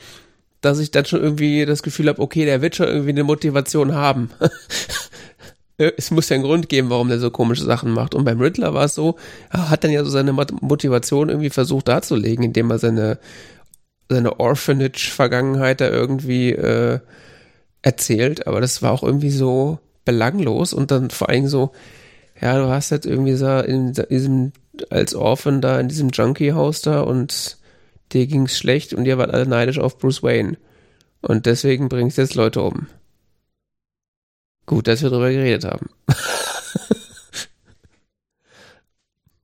dass ich dann schon irgendwie das Gefühl habe, okay, der wird schon irgendwie eine Motivation haben. es muss ja einen Grund geben, warum der so komische Sachen macht. Und beim Riddler war es so, er hat dann ja so seine Motivation irgendwie versucht darzulegen, indem er seine, seine Orphanage-Vergangenheit da irgendwie äh, erzählt. Aber das war auch irgendwie so belanglos und dann vor allem so, ja, du hast jetzt irgendwie so in diesem, als Orphan da in diesem Junkie-Haus da und dir ging's schlecht und ihr wart alle neidisch auf Bruce Wayne. Und deswegen bringst jetzt Leute um. Gut, dass wir darüber geredet haben.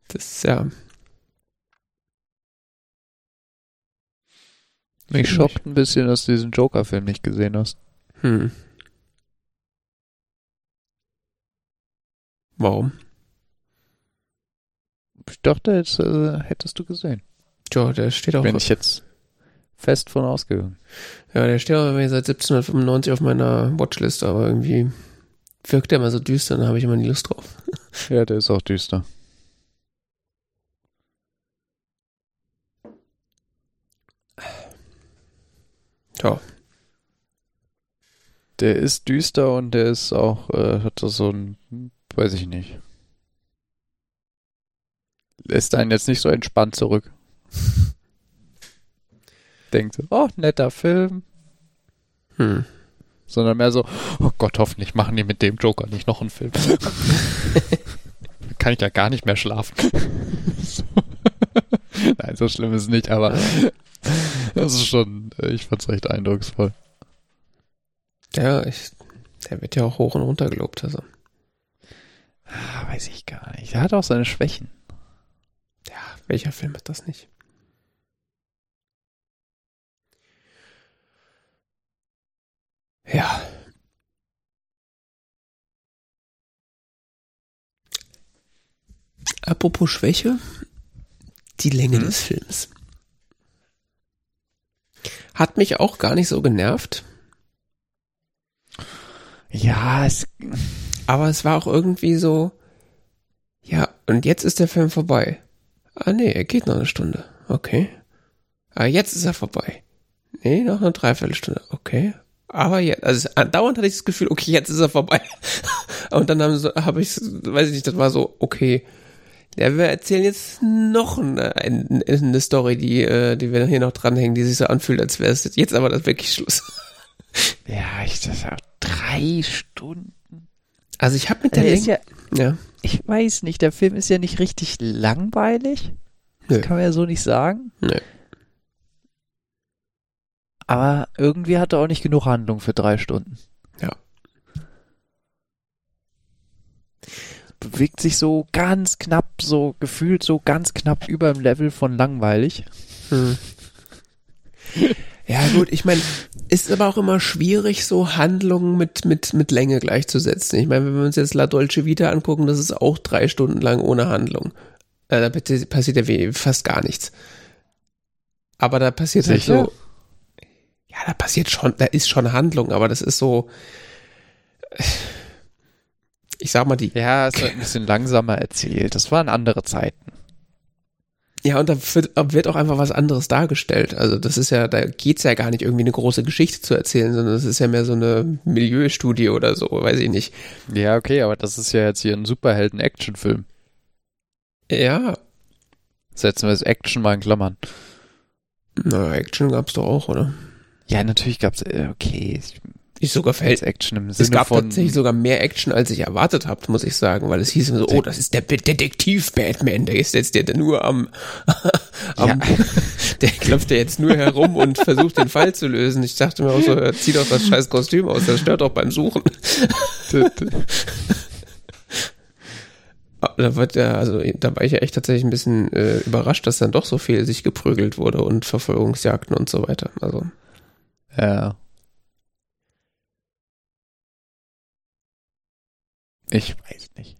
das ist ja. Mich schockt ein bisschen, dass du diesen Joker-Film nicht gesehen hast. Hm. Warum? Ich dachte, jetzt äh, hättest du gesehen. Ja, der steht auch. Bin ich jetzt fest von ausgegangen. Ja, der steht auch seit 1795 auf meiner Watchlist, aber irgendwie wirkt er immer so düster, dann habe ich immer nie Lust drauf. Ja, der ist auch düster. Ja. Der ist düster und der ist auch, äh, hat so ein, weiß ich nicht. Lässt einen jetzt nicht so entspannt zurück. Denkt, oh, netter Film. Hm sondern mehr so, oh Gott, hoffentlich machen die mit dem Joker nicht noch einen Film. Kann ich ja gar nicht mehr schlafen. Nein, so schlimm ist es nicht, aber das ist schon, ich fand's recht eindrucksvoll. Ja, ich, der wird ja auch hoch und runter gelobt, also. Ah, weiß ich gar nicht. Der hat auch seine Schwächen. Ja, welcher Film hat das nicht? Ja. Apropos Schwäche, die Länge hm. des Films. Hat mich auch gar nicht so genervt. Ja, es, Aber es war auch irgendwie so, ja, und jetzt ist der Film vorbei. Ah nee, er geht noch eine Stunde. Okay. Ah, jetzt ist er vorbei. Nee, noch eine Dreiviertelstunde. Okay. Aber jetzt, also es- dauernd hatte ich das Gefühl, okay, jetzt ist er vorbei. Und dann habe ich, weiß ich nicht, das war so, okay. Ja, wir erzählen jetzt noch eine, eine, Story, die, äh, die wir hier noch dranhängen, die sich so anfühlt, als wäre es jetzt aber das wirklich Schluss. ja, ich, das auch drei Stunden. Also ich habe mit der Länge, ja, ja, ich weiß nicht, der Film ist ja nicht richtig langweilig. Nö. Das kann man ja so nicht sagen. Nö. Aber irgendwie hat er auch nicht genug Handlung für drei Stunden. Ja. Bewegt sich so ganz knapp, so gefühlt so ganz knapp über dem Level von langweilig. Hm. Ja, gut, ich meine, ist aber auch immer schwierig, so Handlungen mit, mit, mit Länge gleichzusetzen. Ich meine, wenn wir uns jetzt La Dolce Vita angucken, das ist auch drei Stunden lang ohne Handlung. Äh, da passiert ja fast gar nichts. Aber da passiert halt Sicher? so. Ja, da passiert schon, da ist schon Handlung, aber das ist so. Ich sag mal, die Ja, es wird ein bisschen langsamer erzählt. Das waren andere Zeiten. Ja, und da wird, auch einfach was anderes dargestellt. Also das ist ja, da geht's ja gar nicht irgendwie eine große Geschichte zu erzählen, sondern das ist ja mehr so eine Milieustudie oder so, weiß ich nicht. Ja, okay, aber das ist ja jetzt hier ein Superhelden-Action-Film. Ja, Setzen wir das Action mal in Klammern. na, Action gab's doch auch, oder? Ja, natürlich gab's, äh, okay, ich- sogar fällt. Action im Es Sinne gab von, tatsächlich sogar mehr Action, als ich erwartet habe, muss ich sagen, weil es hieß immer so, oh, das ist der Detektiv Batman, der ist jetzt der, der nur am, am Ja. der klopft ja jetzt nur herum und versucht den Fall zu lösen. Ich dachte mir auch so, zieh doch das scheiß Kostüm aus, das stört doch beim Suchen. Da wird ja, also da war ich ja echt tatsächlich ein bisschen äh, überrascht, dass dann doch so viel sich geprügelt wurde und Verfolgungsjagden und so weiter. Also Ja. Ich weiß nicht.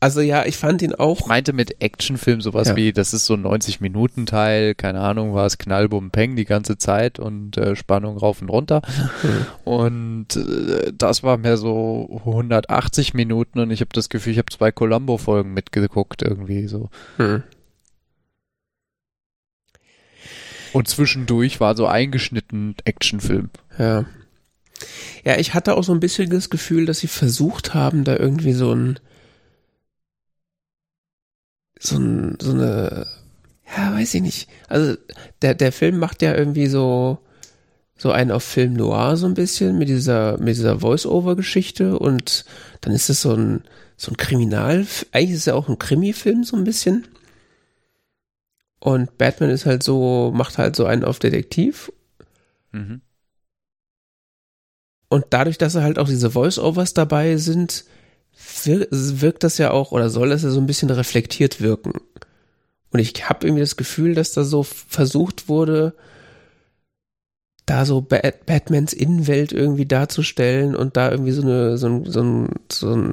Also ja, ich fand ihn auch. Ich meinte mit Actionfilm sowas Ja. wie, das ist so ein 90-Minuten-Teil, keine Ahnung, war es Knallbum Peng die ganze Zeit und äh, Spannung rauf und runter. Hm. Und äh, das war mehr so 180 Minuten und ich habe das Gefühl, ich habe zwei Columbo-Folgen mitgeguckt irgendwie so. Hm. Und zwischendurch war so eingeschnitten Actionfilm. Ja. Ja, ich hatte auch so ein bisschen das Gefühl, dass sie versucht haben, da irgendwie so ein so ein, so eine, ja, weiß ich nicht. Also der der Film macht ja irgendwie so so einen auf Film Noir so ein bisschen mit dieser mit dieser Voice-Over-Geschichte und dann ist es so ein so ein Kriminal, eigentlich ist es ja auch ein Krimi-Film so ein bisschen. Und Batman ist halt so, macht halt so einen auf Detektiv Mhm. Und dadurch, dass er halt auch diese Voice-Overs dabei sind, wir- wirkt das ja auch oder soll das ja so ein bisschen reflektiert wirken. Und ich habe irgendwie das Gefühl, dass da so versucht wurde, da so Bat Batmans Innenwelt irgendwie darzustellen und da irgendwie so eine so ein, so ein, so ein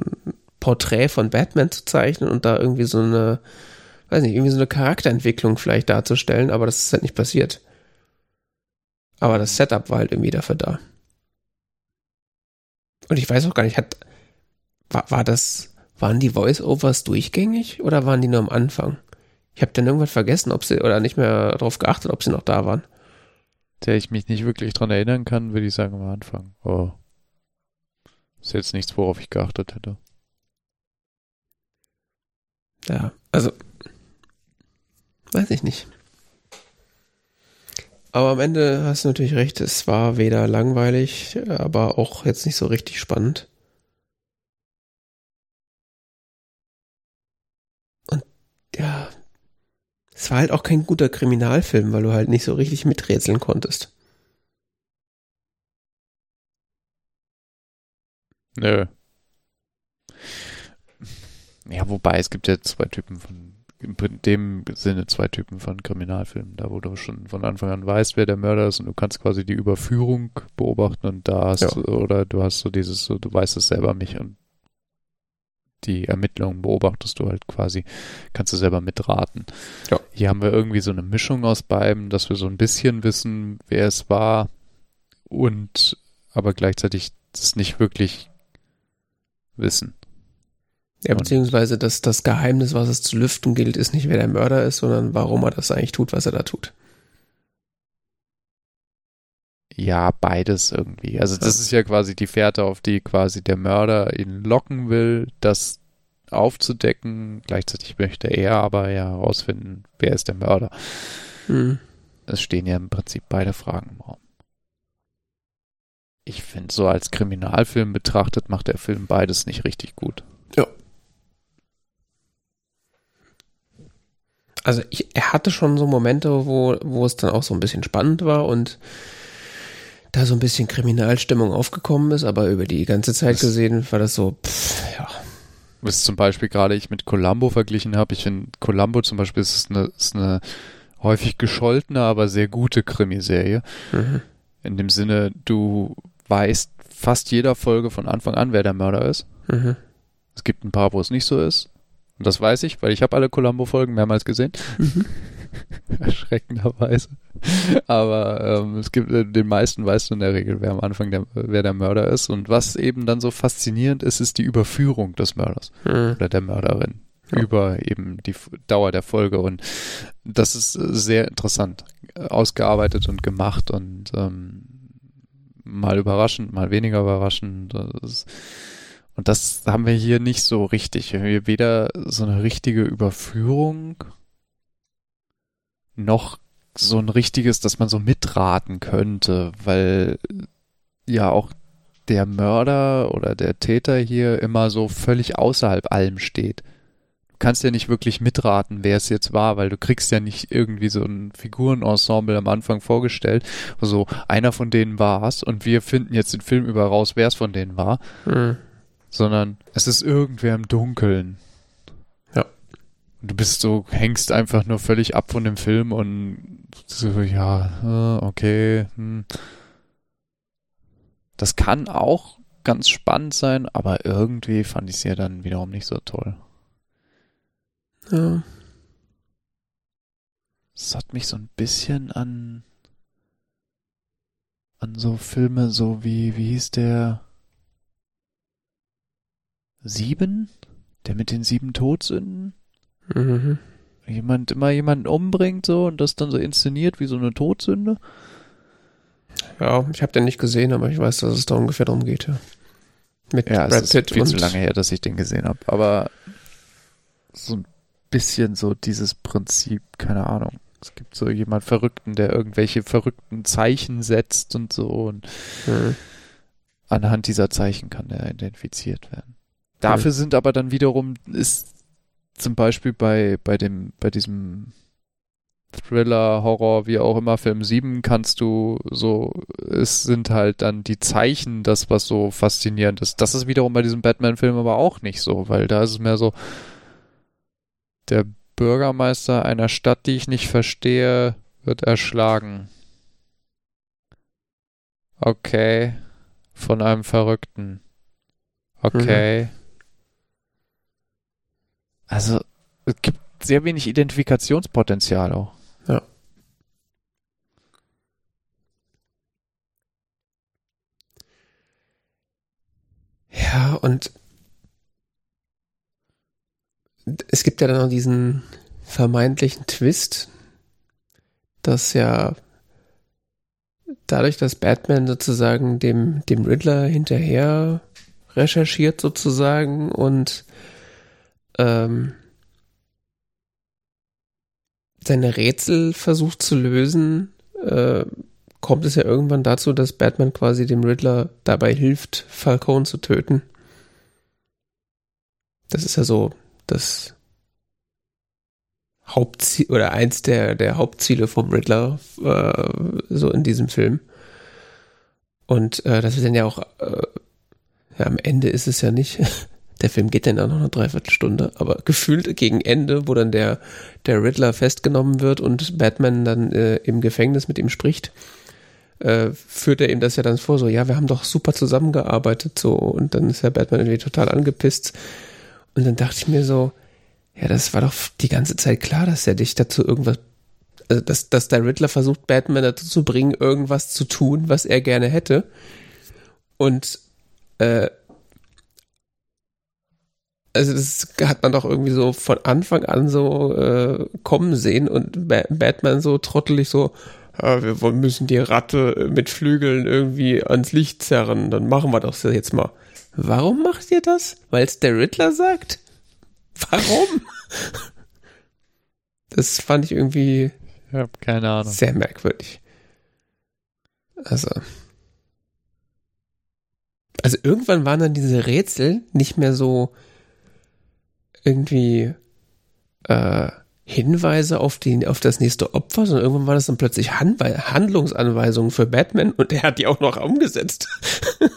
Porträt von Batman zu zeichnen und da irgendwie so eine, weiß nicht, irgendwie so eine Charakterentwicklung vielleicht darzustellen, aber das ist halt nicht passiert. Aber das Setup war halt irgendwie dafür da. Und ich weiß auch gar nicht, hat, war, war das, waren die Voice-Overs durchgängig oder waren die nur am Anfang? Ich habe dann irgendwann vergessen, ob sie, oder nicht mehr darauf geachtet, ob sie noch da waren. Der ich mich nicht wirklich dran erinnern kann, würde ich sagen am Anfang. Oh. Ist jetzt nichts, worauf ich geachtet hätte. Ja, also, weiß ich nicht. Aber am Ende hast du natürlich recht, es war weder langweilig, aber auch jetzt nicht so richtig spannend. Und ja, es war halt auch kein guter Kriminalfilm, weil du halt nicht so richtig miträtseln konntest. Nö. Ja, wobei es gibt ja zwei Typen von, in dem Sinne zwei Typen von Kriminalfilmen, da wo du schon von Anfang an weißt, wer der Mörder ist und du kannst quasi die Überführung beobachten und da hast Ja. du, oder du hast so dieses, so, du weißt es selber nicht und die Ermittlungen beobachtest du halt quasi, kannst du selber mitraten. Ja. Hier haben wir irgendwie so eine Mischung aus beiden, dass wir so ein bisschen wissen, wer es war und aber gleichzeitig das nicht wirklich wissen. Ja, beziehungsweise das, das Geheimnis, was es zu lüften gilt, ist nicht, wer der Mörder ist, sondern warum er das eigentlich tut, was er da tut. Ja, beides irgendwie. Also das ist ja quasi die Fährte, auf die quasi der Mörder ihn locken will, das aufzudecken. Gleichzeitig möchte er aber ja herausfinden, wer ist der Mörder. Hm. Es stehen ja im Prinzip beide Fragen im Raum. Ich finde, so als Kriminalfilm betrachtet, macht der Film beides nicht richtig gut. Ja. Also ich, er hatte schon so Momente, wo, wo es dann auch so ein bisschen spannend war und da so ein bisschen Kriminalstimmung aufgekommen ist, aber über die ganze Zeit Das- gesehen war das so, pff, ja. Was zum Beispiel gerade ich mit Columbo verglichen habe. Ich finde, Columbo zum Beispiel ist eine, ist eine häufig gescholtene, aber sehr gute Krimiserie. Mhm. In dem Sinne, du weißt fast jeder Folge von Anfang an, wer der Mörder ist. Mhm. Es gibt ein paar, wo es nicht so ist. Und das weiß ich, weil ich habe alle Columbo-Folgen mehrmals gesehen. Mhm. Erschreckenderweise. Aber ähm, es gibt äh, den meisten weißt du in der Regel, wer am Anfang der, wer der Mörder ist. Und was eben dann so faszinierend ist, ist die Überführung des Mörders Mhm. oder der Mörderin Ja. über eben die Dauer der Folge. Und das ist äh, sehr interessant ausgearbeitet und gemacht und ähm, mal überraschend, mal weniger überraschend. Das ist, und das haben wir hier nicht so richtig. Wir haben hier weder so eine richtige Überführung noch so ein richtiges, dass man so mitraten könnte, weil ja auch der Mörder oder der Täter hier immer so völlig außerhalb allem steht. Du kannst ja nicht wirklich mitraten, wer es jetzt war, weil du kriegst ja nicht irgendwie so ein Figurenensemble am Anfang vorgestellt, wo so einer von denen war's und wir finden jetzt den Film über raus, wer es von denen war, Mhm. Sondern es ist irgendwer im Dunkeln. Ja. Und du bist so, hängst einfach nur völlig ab von dem Film und so, ja, äh, okay. Hm. Das kann auch ganz spannend sein, aber irgendwie fand ich es ja dann wiederum nicht so toll. Ja. Es hat mich so ein bisschen an an so Filme, so wie, wie hieß der Sieben? Der mit den sieben Todsünden? Mhm. Jemand immer jemanden umbringt so und das dann so inszeniert wie so eine Todsünde? Ja, ich habe den nicht gesehen, aber ich weiß, dass es da ungefähr drum geht, ja. Mit Ja, es ist viel zu lange her, dass ich den gesehen habe. Aber so ein bisschen so dieses Prinzip, keine Ahnung. Es gibt so jemand Verrückten, der irgendwelche verrückten Zeichen setzt und so und Mhm. anhand dieser Zeichen kann er identifiziert werden. Dafür sind aber dann wiederum ist zum Beispiel bei bei dem bei diesem Thriller, Horror, wie auch immer, Film 7 kannst du so, es sind halt dann die Zeichen, das, was so faszinierend ist. Das ist wiederum bei diesem Batman-Film aber auch nicht so, weil da ist es mehr so, der Bürgermeister einer Stadt, die ich nicht verstehe, wird erschlagen. Okay. Von einem Verrückten. Okay. Also, es gibt sehr wenig Identifikationspotenzial auch. Ja. Ja, und es gibt ja dann noch diesen vermeintlichen Twist, dass ja dadurch, dass Batman sozusagen dem, dem Riddler hinterher recherchiert sozusagen und ähm, seine Rätsel versucht zu lösen, äh, kommt es ja irgendwann dazu, dass Batman quasi dem Riddler dabei hilft, Falcone zu töten. Das ist ja so das Hauptziel oder eins der, der Hauptziele vom Riddler äh, so in diesem Film. Und äh, das wird dann ja auch äh, ja, am Ende ist es ja nicht. Der Film geht dann ja noch eine Dreiviertelstunde, aber gefühlt gegen Ende, wo dann der, der Riddler festgenommen wird und Batman dann äh, im Gefängnis mit ihm spricht, äh, führt er ihm das ja dann vor, so, ja, wir haben doch super zusammengearbeitet, so, und dann ist ja Batman irgendwie total angepisst. Und dann dachte ich mir so, ja, das war doch die ganze Zeit klar, dass er dich dazu irgendwas, also dass, dass der Riddler versucht, Batman dazu zu bringen, irgendwas zu tun, was er gerne hätte. Und äh, also das hat man doch irgendwie so von Anfang an so äh, kommen sehen und ba Batman so trottelig so, ja, wir müssen die Ratte mit Flügeln irgendwie ans Licht zerren, dann machen wir das jetzt mal. Warum macht ihr das? Weil es der Riddler sagt? Warum? das fand ich irgendwie Ich hab keine Ahnung. sehr merkwürdig. Also. Also irgendwann waren dann diese Rätsel nicht mehr so irgendwie äh, Hinweise auf, die, auf das nächste Opfer, sondern irgendwann war das dann plötzlich Handwe Handlungsanweisungen für Batman und der hat die auch noch umgesetzt.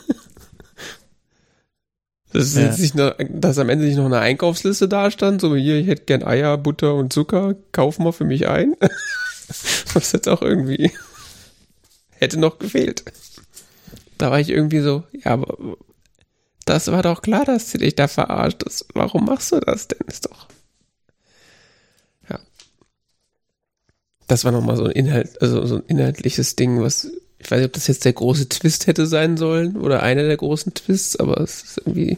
Das ist Ja. jetzt nicht nur, dass am Ende nicht noch eine Einkaufsliste da stand, so hier, ich hätte gern Eier, Butter und Zucker, kauf mal für mich ein. Was jetzt auch irgendwie hätte noch gefehlt. Da war ich irgendwie so, ja, aber das war doch klar, dass sie dich da verarscht. Das, warum machst du das denn? Ist doch. Ja. Das war nochmal so ein Inhalt, also so ein inhaltliches Ding, was, ich weiß nicht, ob das jetzt der große Twist hätte sein sollen oder einer der großen Twists, aber es ist irgendwie,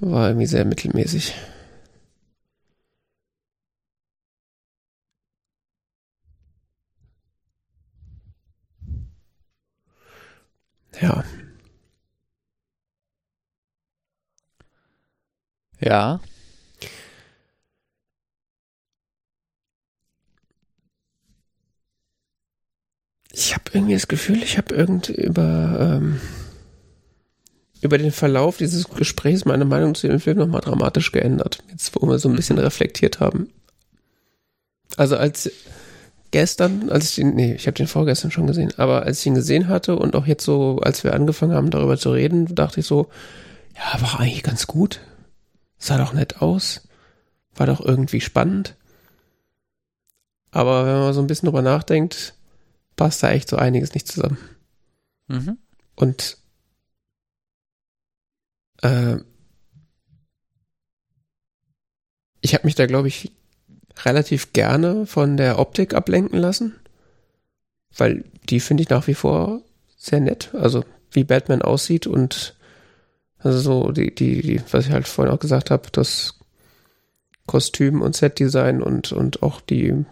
war irgendwie sehr mittelmäßig. Ja. Ja. Ich habe irgendwie das Gefühl, ich habe irgend über, ähm, über den Verlauf dieses Gesprächs meine Meinung zu dem Film nochmal dramatisch geändert. Jetzt, wo wir so ein bisschen reflektiert haben. Also als gestern, als ich den, nee, ich habe den vorgestern schon gesehen, aber als ich ihn gesehen hatte und auch jetzt so, als wir angefangen haben, darüber zu reden, dachte ich so, ja, war eigentlich ganz gut. Sah doch nett aus. War doch irgendwie spannend. Aber wenn man so ein bisschen drüber nachdenkt, passt da echt so einiges nicht zusammen. Mhm. Und äh, ich habe mich da, glaube ich, relativ gerne von der Optik ablenken lassen, weil die finde ich nach wie vor sehr nett. Also wie Batman aussieht und also so die, die, die was ich halt vorhin auch gesagt habe, das Kostüm und Setdesign und, und auch die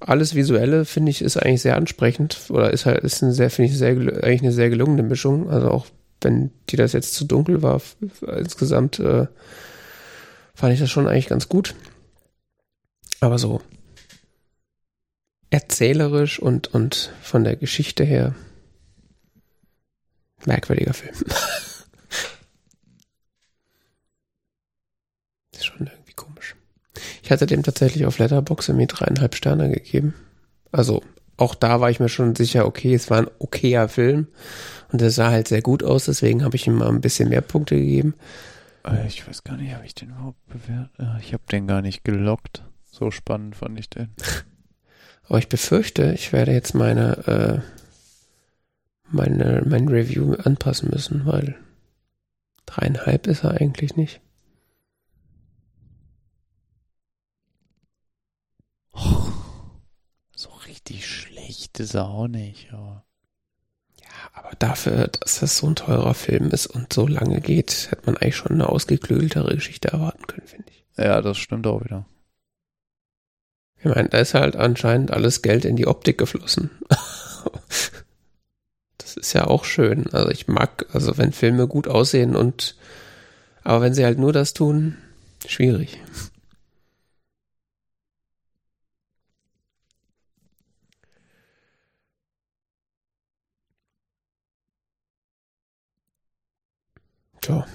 alles Visuelle finde ich ist eigentlich sehr ansprechend oder ist halt ist eine sehr finde ich sehr eigentlich eine sehr gelungene Mischung. Also auch wenn die das jetzt zu dunkel war insgesamt äh, fand ich das schon eigentlich ganz gut. Aber so erzählerisch und und von der Geschichte her merkwürdiger Film. ist schon irgendwie komisch. Ich hatte dem tatsächlich auf Letterboxd irgendwie dreieinhalb Sterne gegeben. Also auch da war ich mir schon sicher, okay, es war ein okayer Film und der sah halt sehr gut aus, deswegen habe ich ihm mal ein bisschen mehr Punkte gegeben. Äh, Ich weiß gar nicht, habe ich den überhaupt bewertet? Äh, Ich habe den gar nicht gelockt. So spannend fand ich den. Aber ich befürchte, ich werde jetzt meine, äh, meine, mein Review anpassen müssen, weil dreieinhalb ist er eigentlich nicht. So richtig schlecht ist er auch nicht, aber. Aber dafür, dass das so ein teurer Film ist und so lange geht, hätte man eigentlich schon eine ausgeklügeltere Geschichte erwarten können, finde ich. Ja, das stimmt auch wieder. Ich meine, da ist halt anscheinend alles Geld in die Optik geflossen. das ist ja auch schön. Also ich mag, also wenn Filme gut aussehen und aber wenn sie halt nur das tun, schwierig. Tja.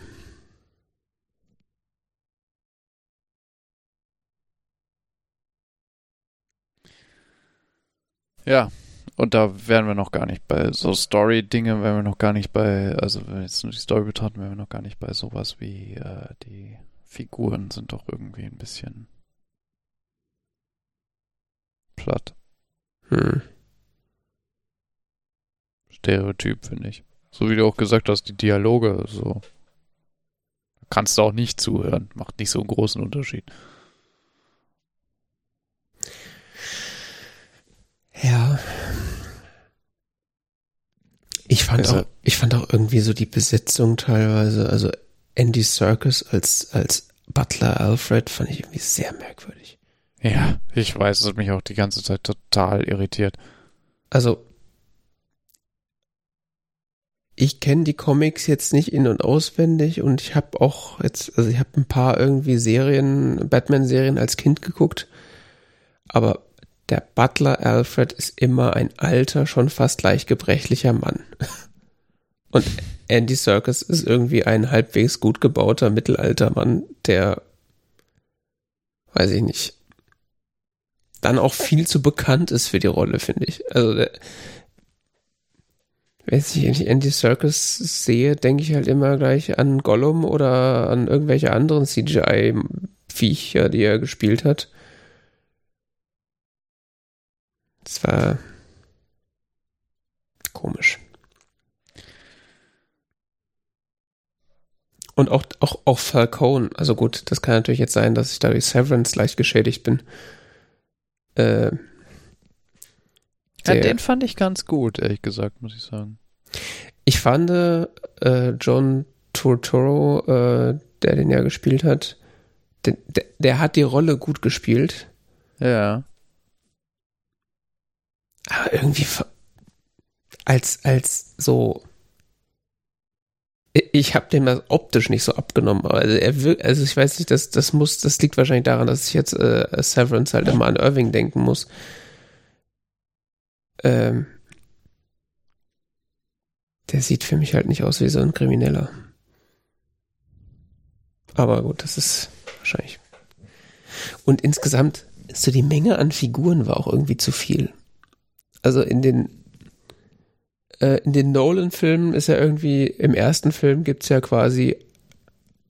Ja, und da wären wir noch gar nicht bei so Story-Dinge, wären wir noch gar nicht bei, also wenn wir jetzt nur die Story betrachten, wären wir noch gar nicht bei sowas wie äh, die Figuren sind doch irgendwie ein bisschen platt. Hm. Stereotyp, finde ich. So wie du auch gesagt hast, die Dialoge, so. Kannst du auch nicht zuhören. Macht nicht so einen großen Unterschied. Ja. Ich fand Also- auch, ich fand auch irgendwie so die Besetzung teilweise, also Andy Serkis als, als Butler Alfred fand ich irgendwie sehr merkwürdig. Ja, ich weiß, es hat mich auch die ganze Zeit total irritiert. Also, ich kenne die Comics jetzt nicht in- und auswendig und ich habe auch jetzt, also ich habe ein paar irgendwie Serien, Batman-Serien als Kind geguckt, aber der Butler Alfred ist immer ein alter, schon fast leicht gebrechlicher Mann. Und Andy Serkis ist irgendwie ein halbwegs gut gebauter Mittelaltermann, der, weiß ich nicht, dann auch viel zu bekannt ist für die Rolle, finde ich. Also, der, wenn ich Andy Serkis sehe, denke ich halt immer gleich an Gollum oder an irgendwelche anderen CGI-Viecher, die er gespielt hat. Das war komisch. Und auch, auch, auch Falcone, also gut, das kann natürlich jetzt sein, dass ich dadurch Severance leicht geschädigt bin. Äh, Ja, der- den fand ich ganz gut, ehrlich gesagt, muss ich sagen. Ich fand äh, John Turturro, äh, der den ja gespielt hat, der, der, der hat die Rolle gut gespielt, Ja. aber irgendwie als als so ich- habe dem das optisch nicht so abgenommen, also er wirkt, also ich weiß nicht, das das muss, das liegt wahrscheinlich daran, dass ich jetzt äh, Severance halt immer an Irving denken muss. Ähm, der sieht für mich halt nicht aus wie so ein Krimineller. Aber gut, das ist wahrscheinlich. Und insgesamt, so die Menge an Figuren war auch irgendwie zu viel. Also in den äh, in den Nolan-Filmen ist ja irgendwie, im ersten Film gibt es ja quasi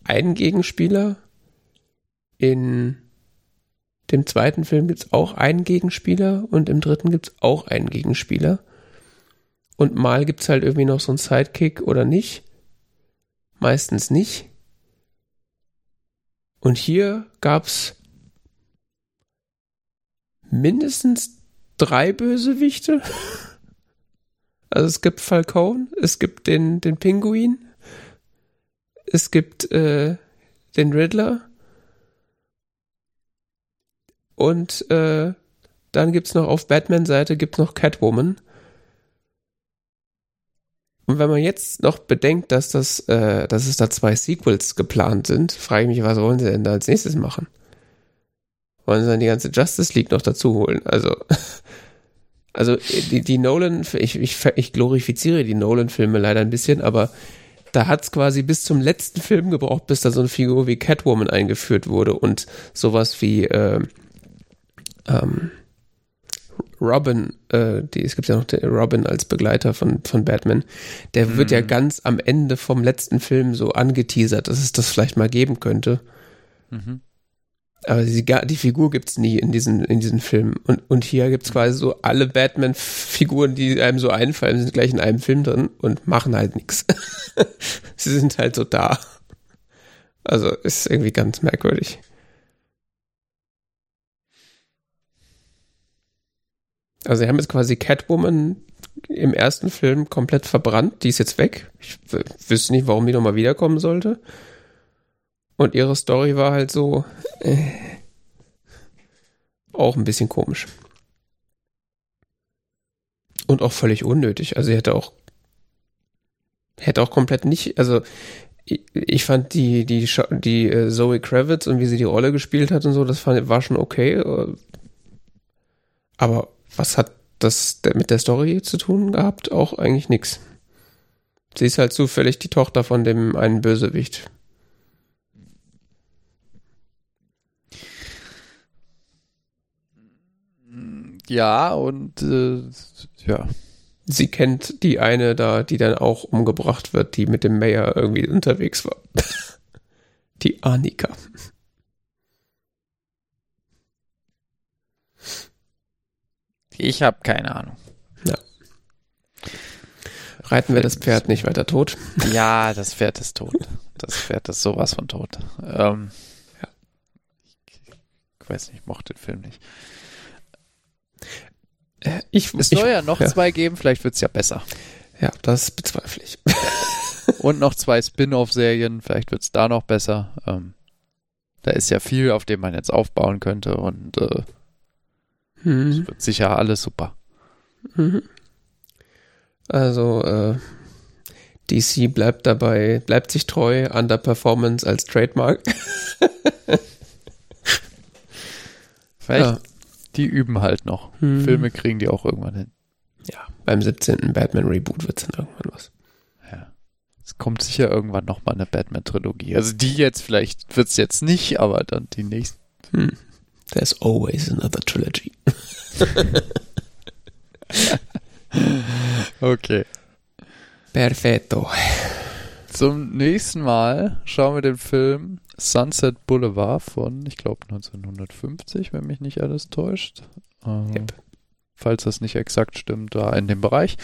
einen Gegenspieler. In dem zweiten Film gibt es auch einen Gegenspieler und im dritten gibt es auch einen Gegenspieler. Und mal gibt es halt irgendwie noch so einen Sidekick oder nicht. Meistens nicht. Und hier gab es mindestens drei Bösewichte. Also es gibt Falcone, es gibt den, den Pinguin, es gibt äh, den Riddler und äh, dann gibt's noch auf Batman-Seite gibt's noch Catwoman. Und wenn man jetzt noch bedenkt, dass das, äh, dass es da zwei Sequels geplant sind, frage ich mich, was wollen sie denn da als nächstes machen? Wollen sie dann die ganze Justice League noch dazu holen? Also, also die, die Nolan, ich, ich, ich glorifiziere die Nolan-Filme leider ein bisschen, aber da hat's quasi bis zum letzten Film gebraucht, bis da so eine Figur wie Catwoman eingeführt wurde und sowas wie äh, ähm, Robin, äh, die, es gibt ja noch den Robin als Begleiter von, von Batman, der wird ja Mhm. ganz am Ende vom letzten Film so angeteasert, dass es das vielleicht mal geben könnte. Mhm. Aber die, die Figur gibt's nie in diesen, in diesen Filmen. Und, und hier gibt's quasi so alle Batman-Figuren, die einem so einfallen, sind gleich in einem Film drin und machen halt nichts. Sie sind halt so da. Also ist irgendwie ganz merkwürdig. Also sie haben jetzt quasi Catwoman im ersten Film komplett verbrannt. Die ist jetzt weg. Ich wüsste nicht, warum die nochmal wiederkommen sollte. Und ihre Story war halt so äh, auch ein bisschen komisch. Und auch völlig unnötig. Also sie hätte auch hätte auch komplett nicht, also ich, fand die die die äh, Zoe Kravitz und wie sie die Rolle gespielt hat und so, das fand, war schon okay. äh, Aber was hat das mit der Story zu tun gehabt? Auch eigentlich nix. Sie ist halt zufällig die Tochter von dem einen Bösewicht. Ja, und äh, ja. Sie kennt die eine da, die dann auch umgebracht wird, die mit dem Mayor irgendwie unterwegs war. Die Annika. Ich habe keine Ahnung. Reiten wir das Pferd nicht weiter tot. Ja, das Pferd ist tot. Das Pferd ist sowas von tot. Ähm, Ja. Ich weiß nicht, ich mochte den Film nicht. Äh, Ich, Es ich, soll ja noch ja. zwei geben, vielleicht wird's ja besser. Ja, das bezweifle ich. Und noch zwei Spin-off-Serien, vielleicht wird es da noch besser. Ähm, da ist ja viel, auf dem man jetzt aufbauen könnte und äh, Hm. es wird sicher alles super. Mhm. Also äh, DC bleibt dabei, bleibt sich treu an der Performance als Trademark. Vielleicht, Ja. die üben halt noch. Hm. Filme kriegen die auch irgendwann hin. Ja, beim 17. Batman Reboot wird's dann irgendwann was. Ja. Es kommt sicher irgendwann nochmal eine Batman-Trilogie. Also die jetzt, vielleicht wird's jetzt nicht, aber dann die nächste. Hm. There's always another trilogy. Okay. Perfetto. Zum nächsten Mal schauen wir den Film Sunset Boulevard von, ich glaube, 1950, wenn mich nicht alles täuscht. Äh, Yep. Falls das nicht exakt stimmt, da in dem Bereich.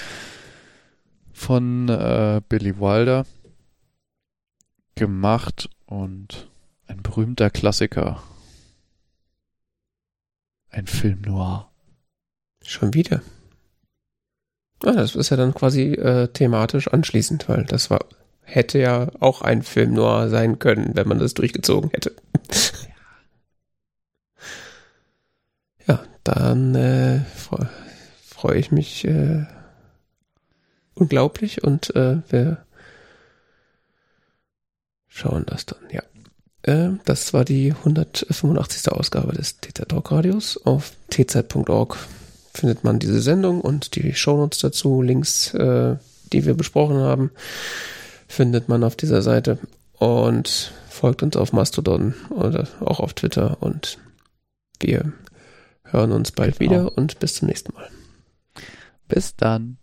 Von äh, Billy Wilder. Gemacht und ein berühmter Klassiker. Ein Film noir. Schon wieder. Ah, das ist ja dann quasi äh, thematisch anschließend, weil das war hätte ja auch ein Film noir sein können, wenn man das durchgezogen hätte. ja, dann äh, freue freu ich mich äh, unglaublich und äh, wir schauen das dann, ja. Äh, das war die 185. Ausgabe des TZ Talk Radios. Auf tz.org findet man diese Sendung und die Shownotes dazu, Links, äh, die wir besprochen haben, findet man auf dieser Seite und folgt uns auf Mastodon oder auch auf Twitter und wir hören uns bald wieder Genau. und bis zum nächsten Mal. Bis dann.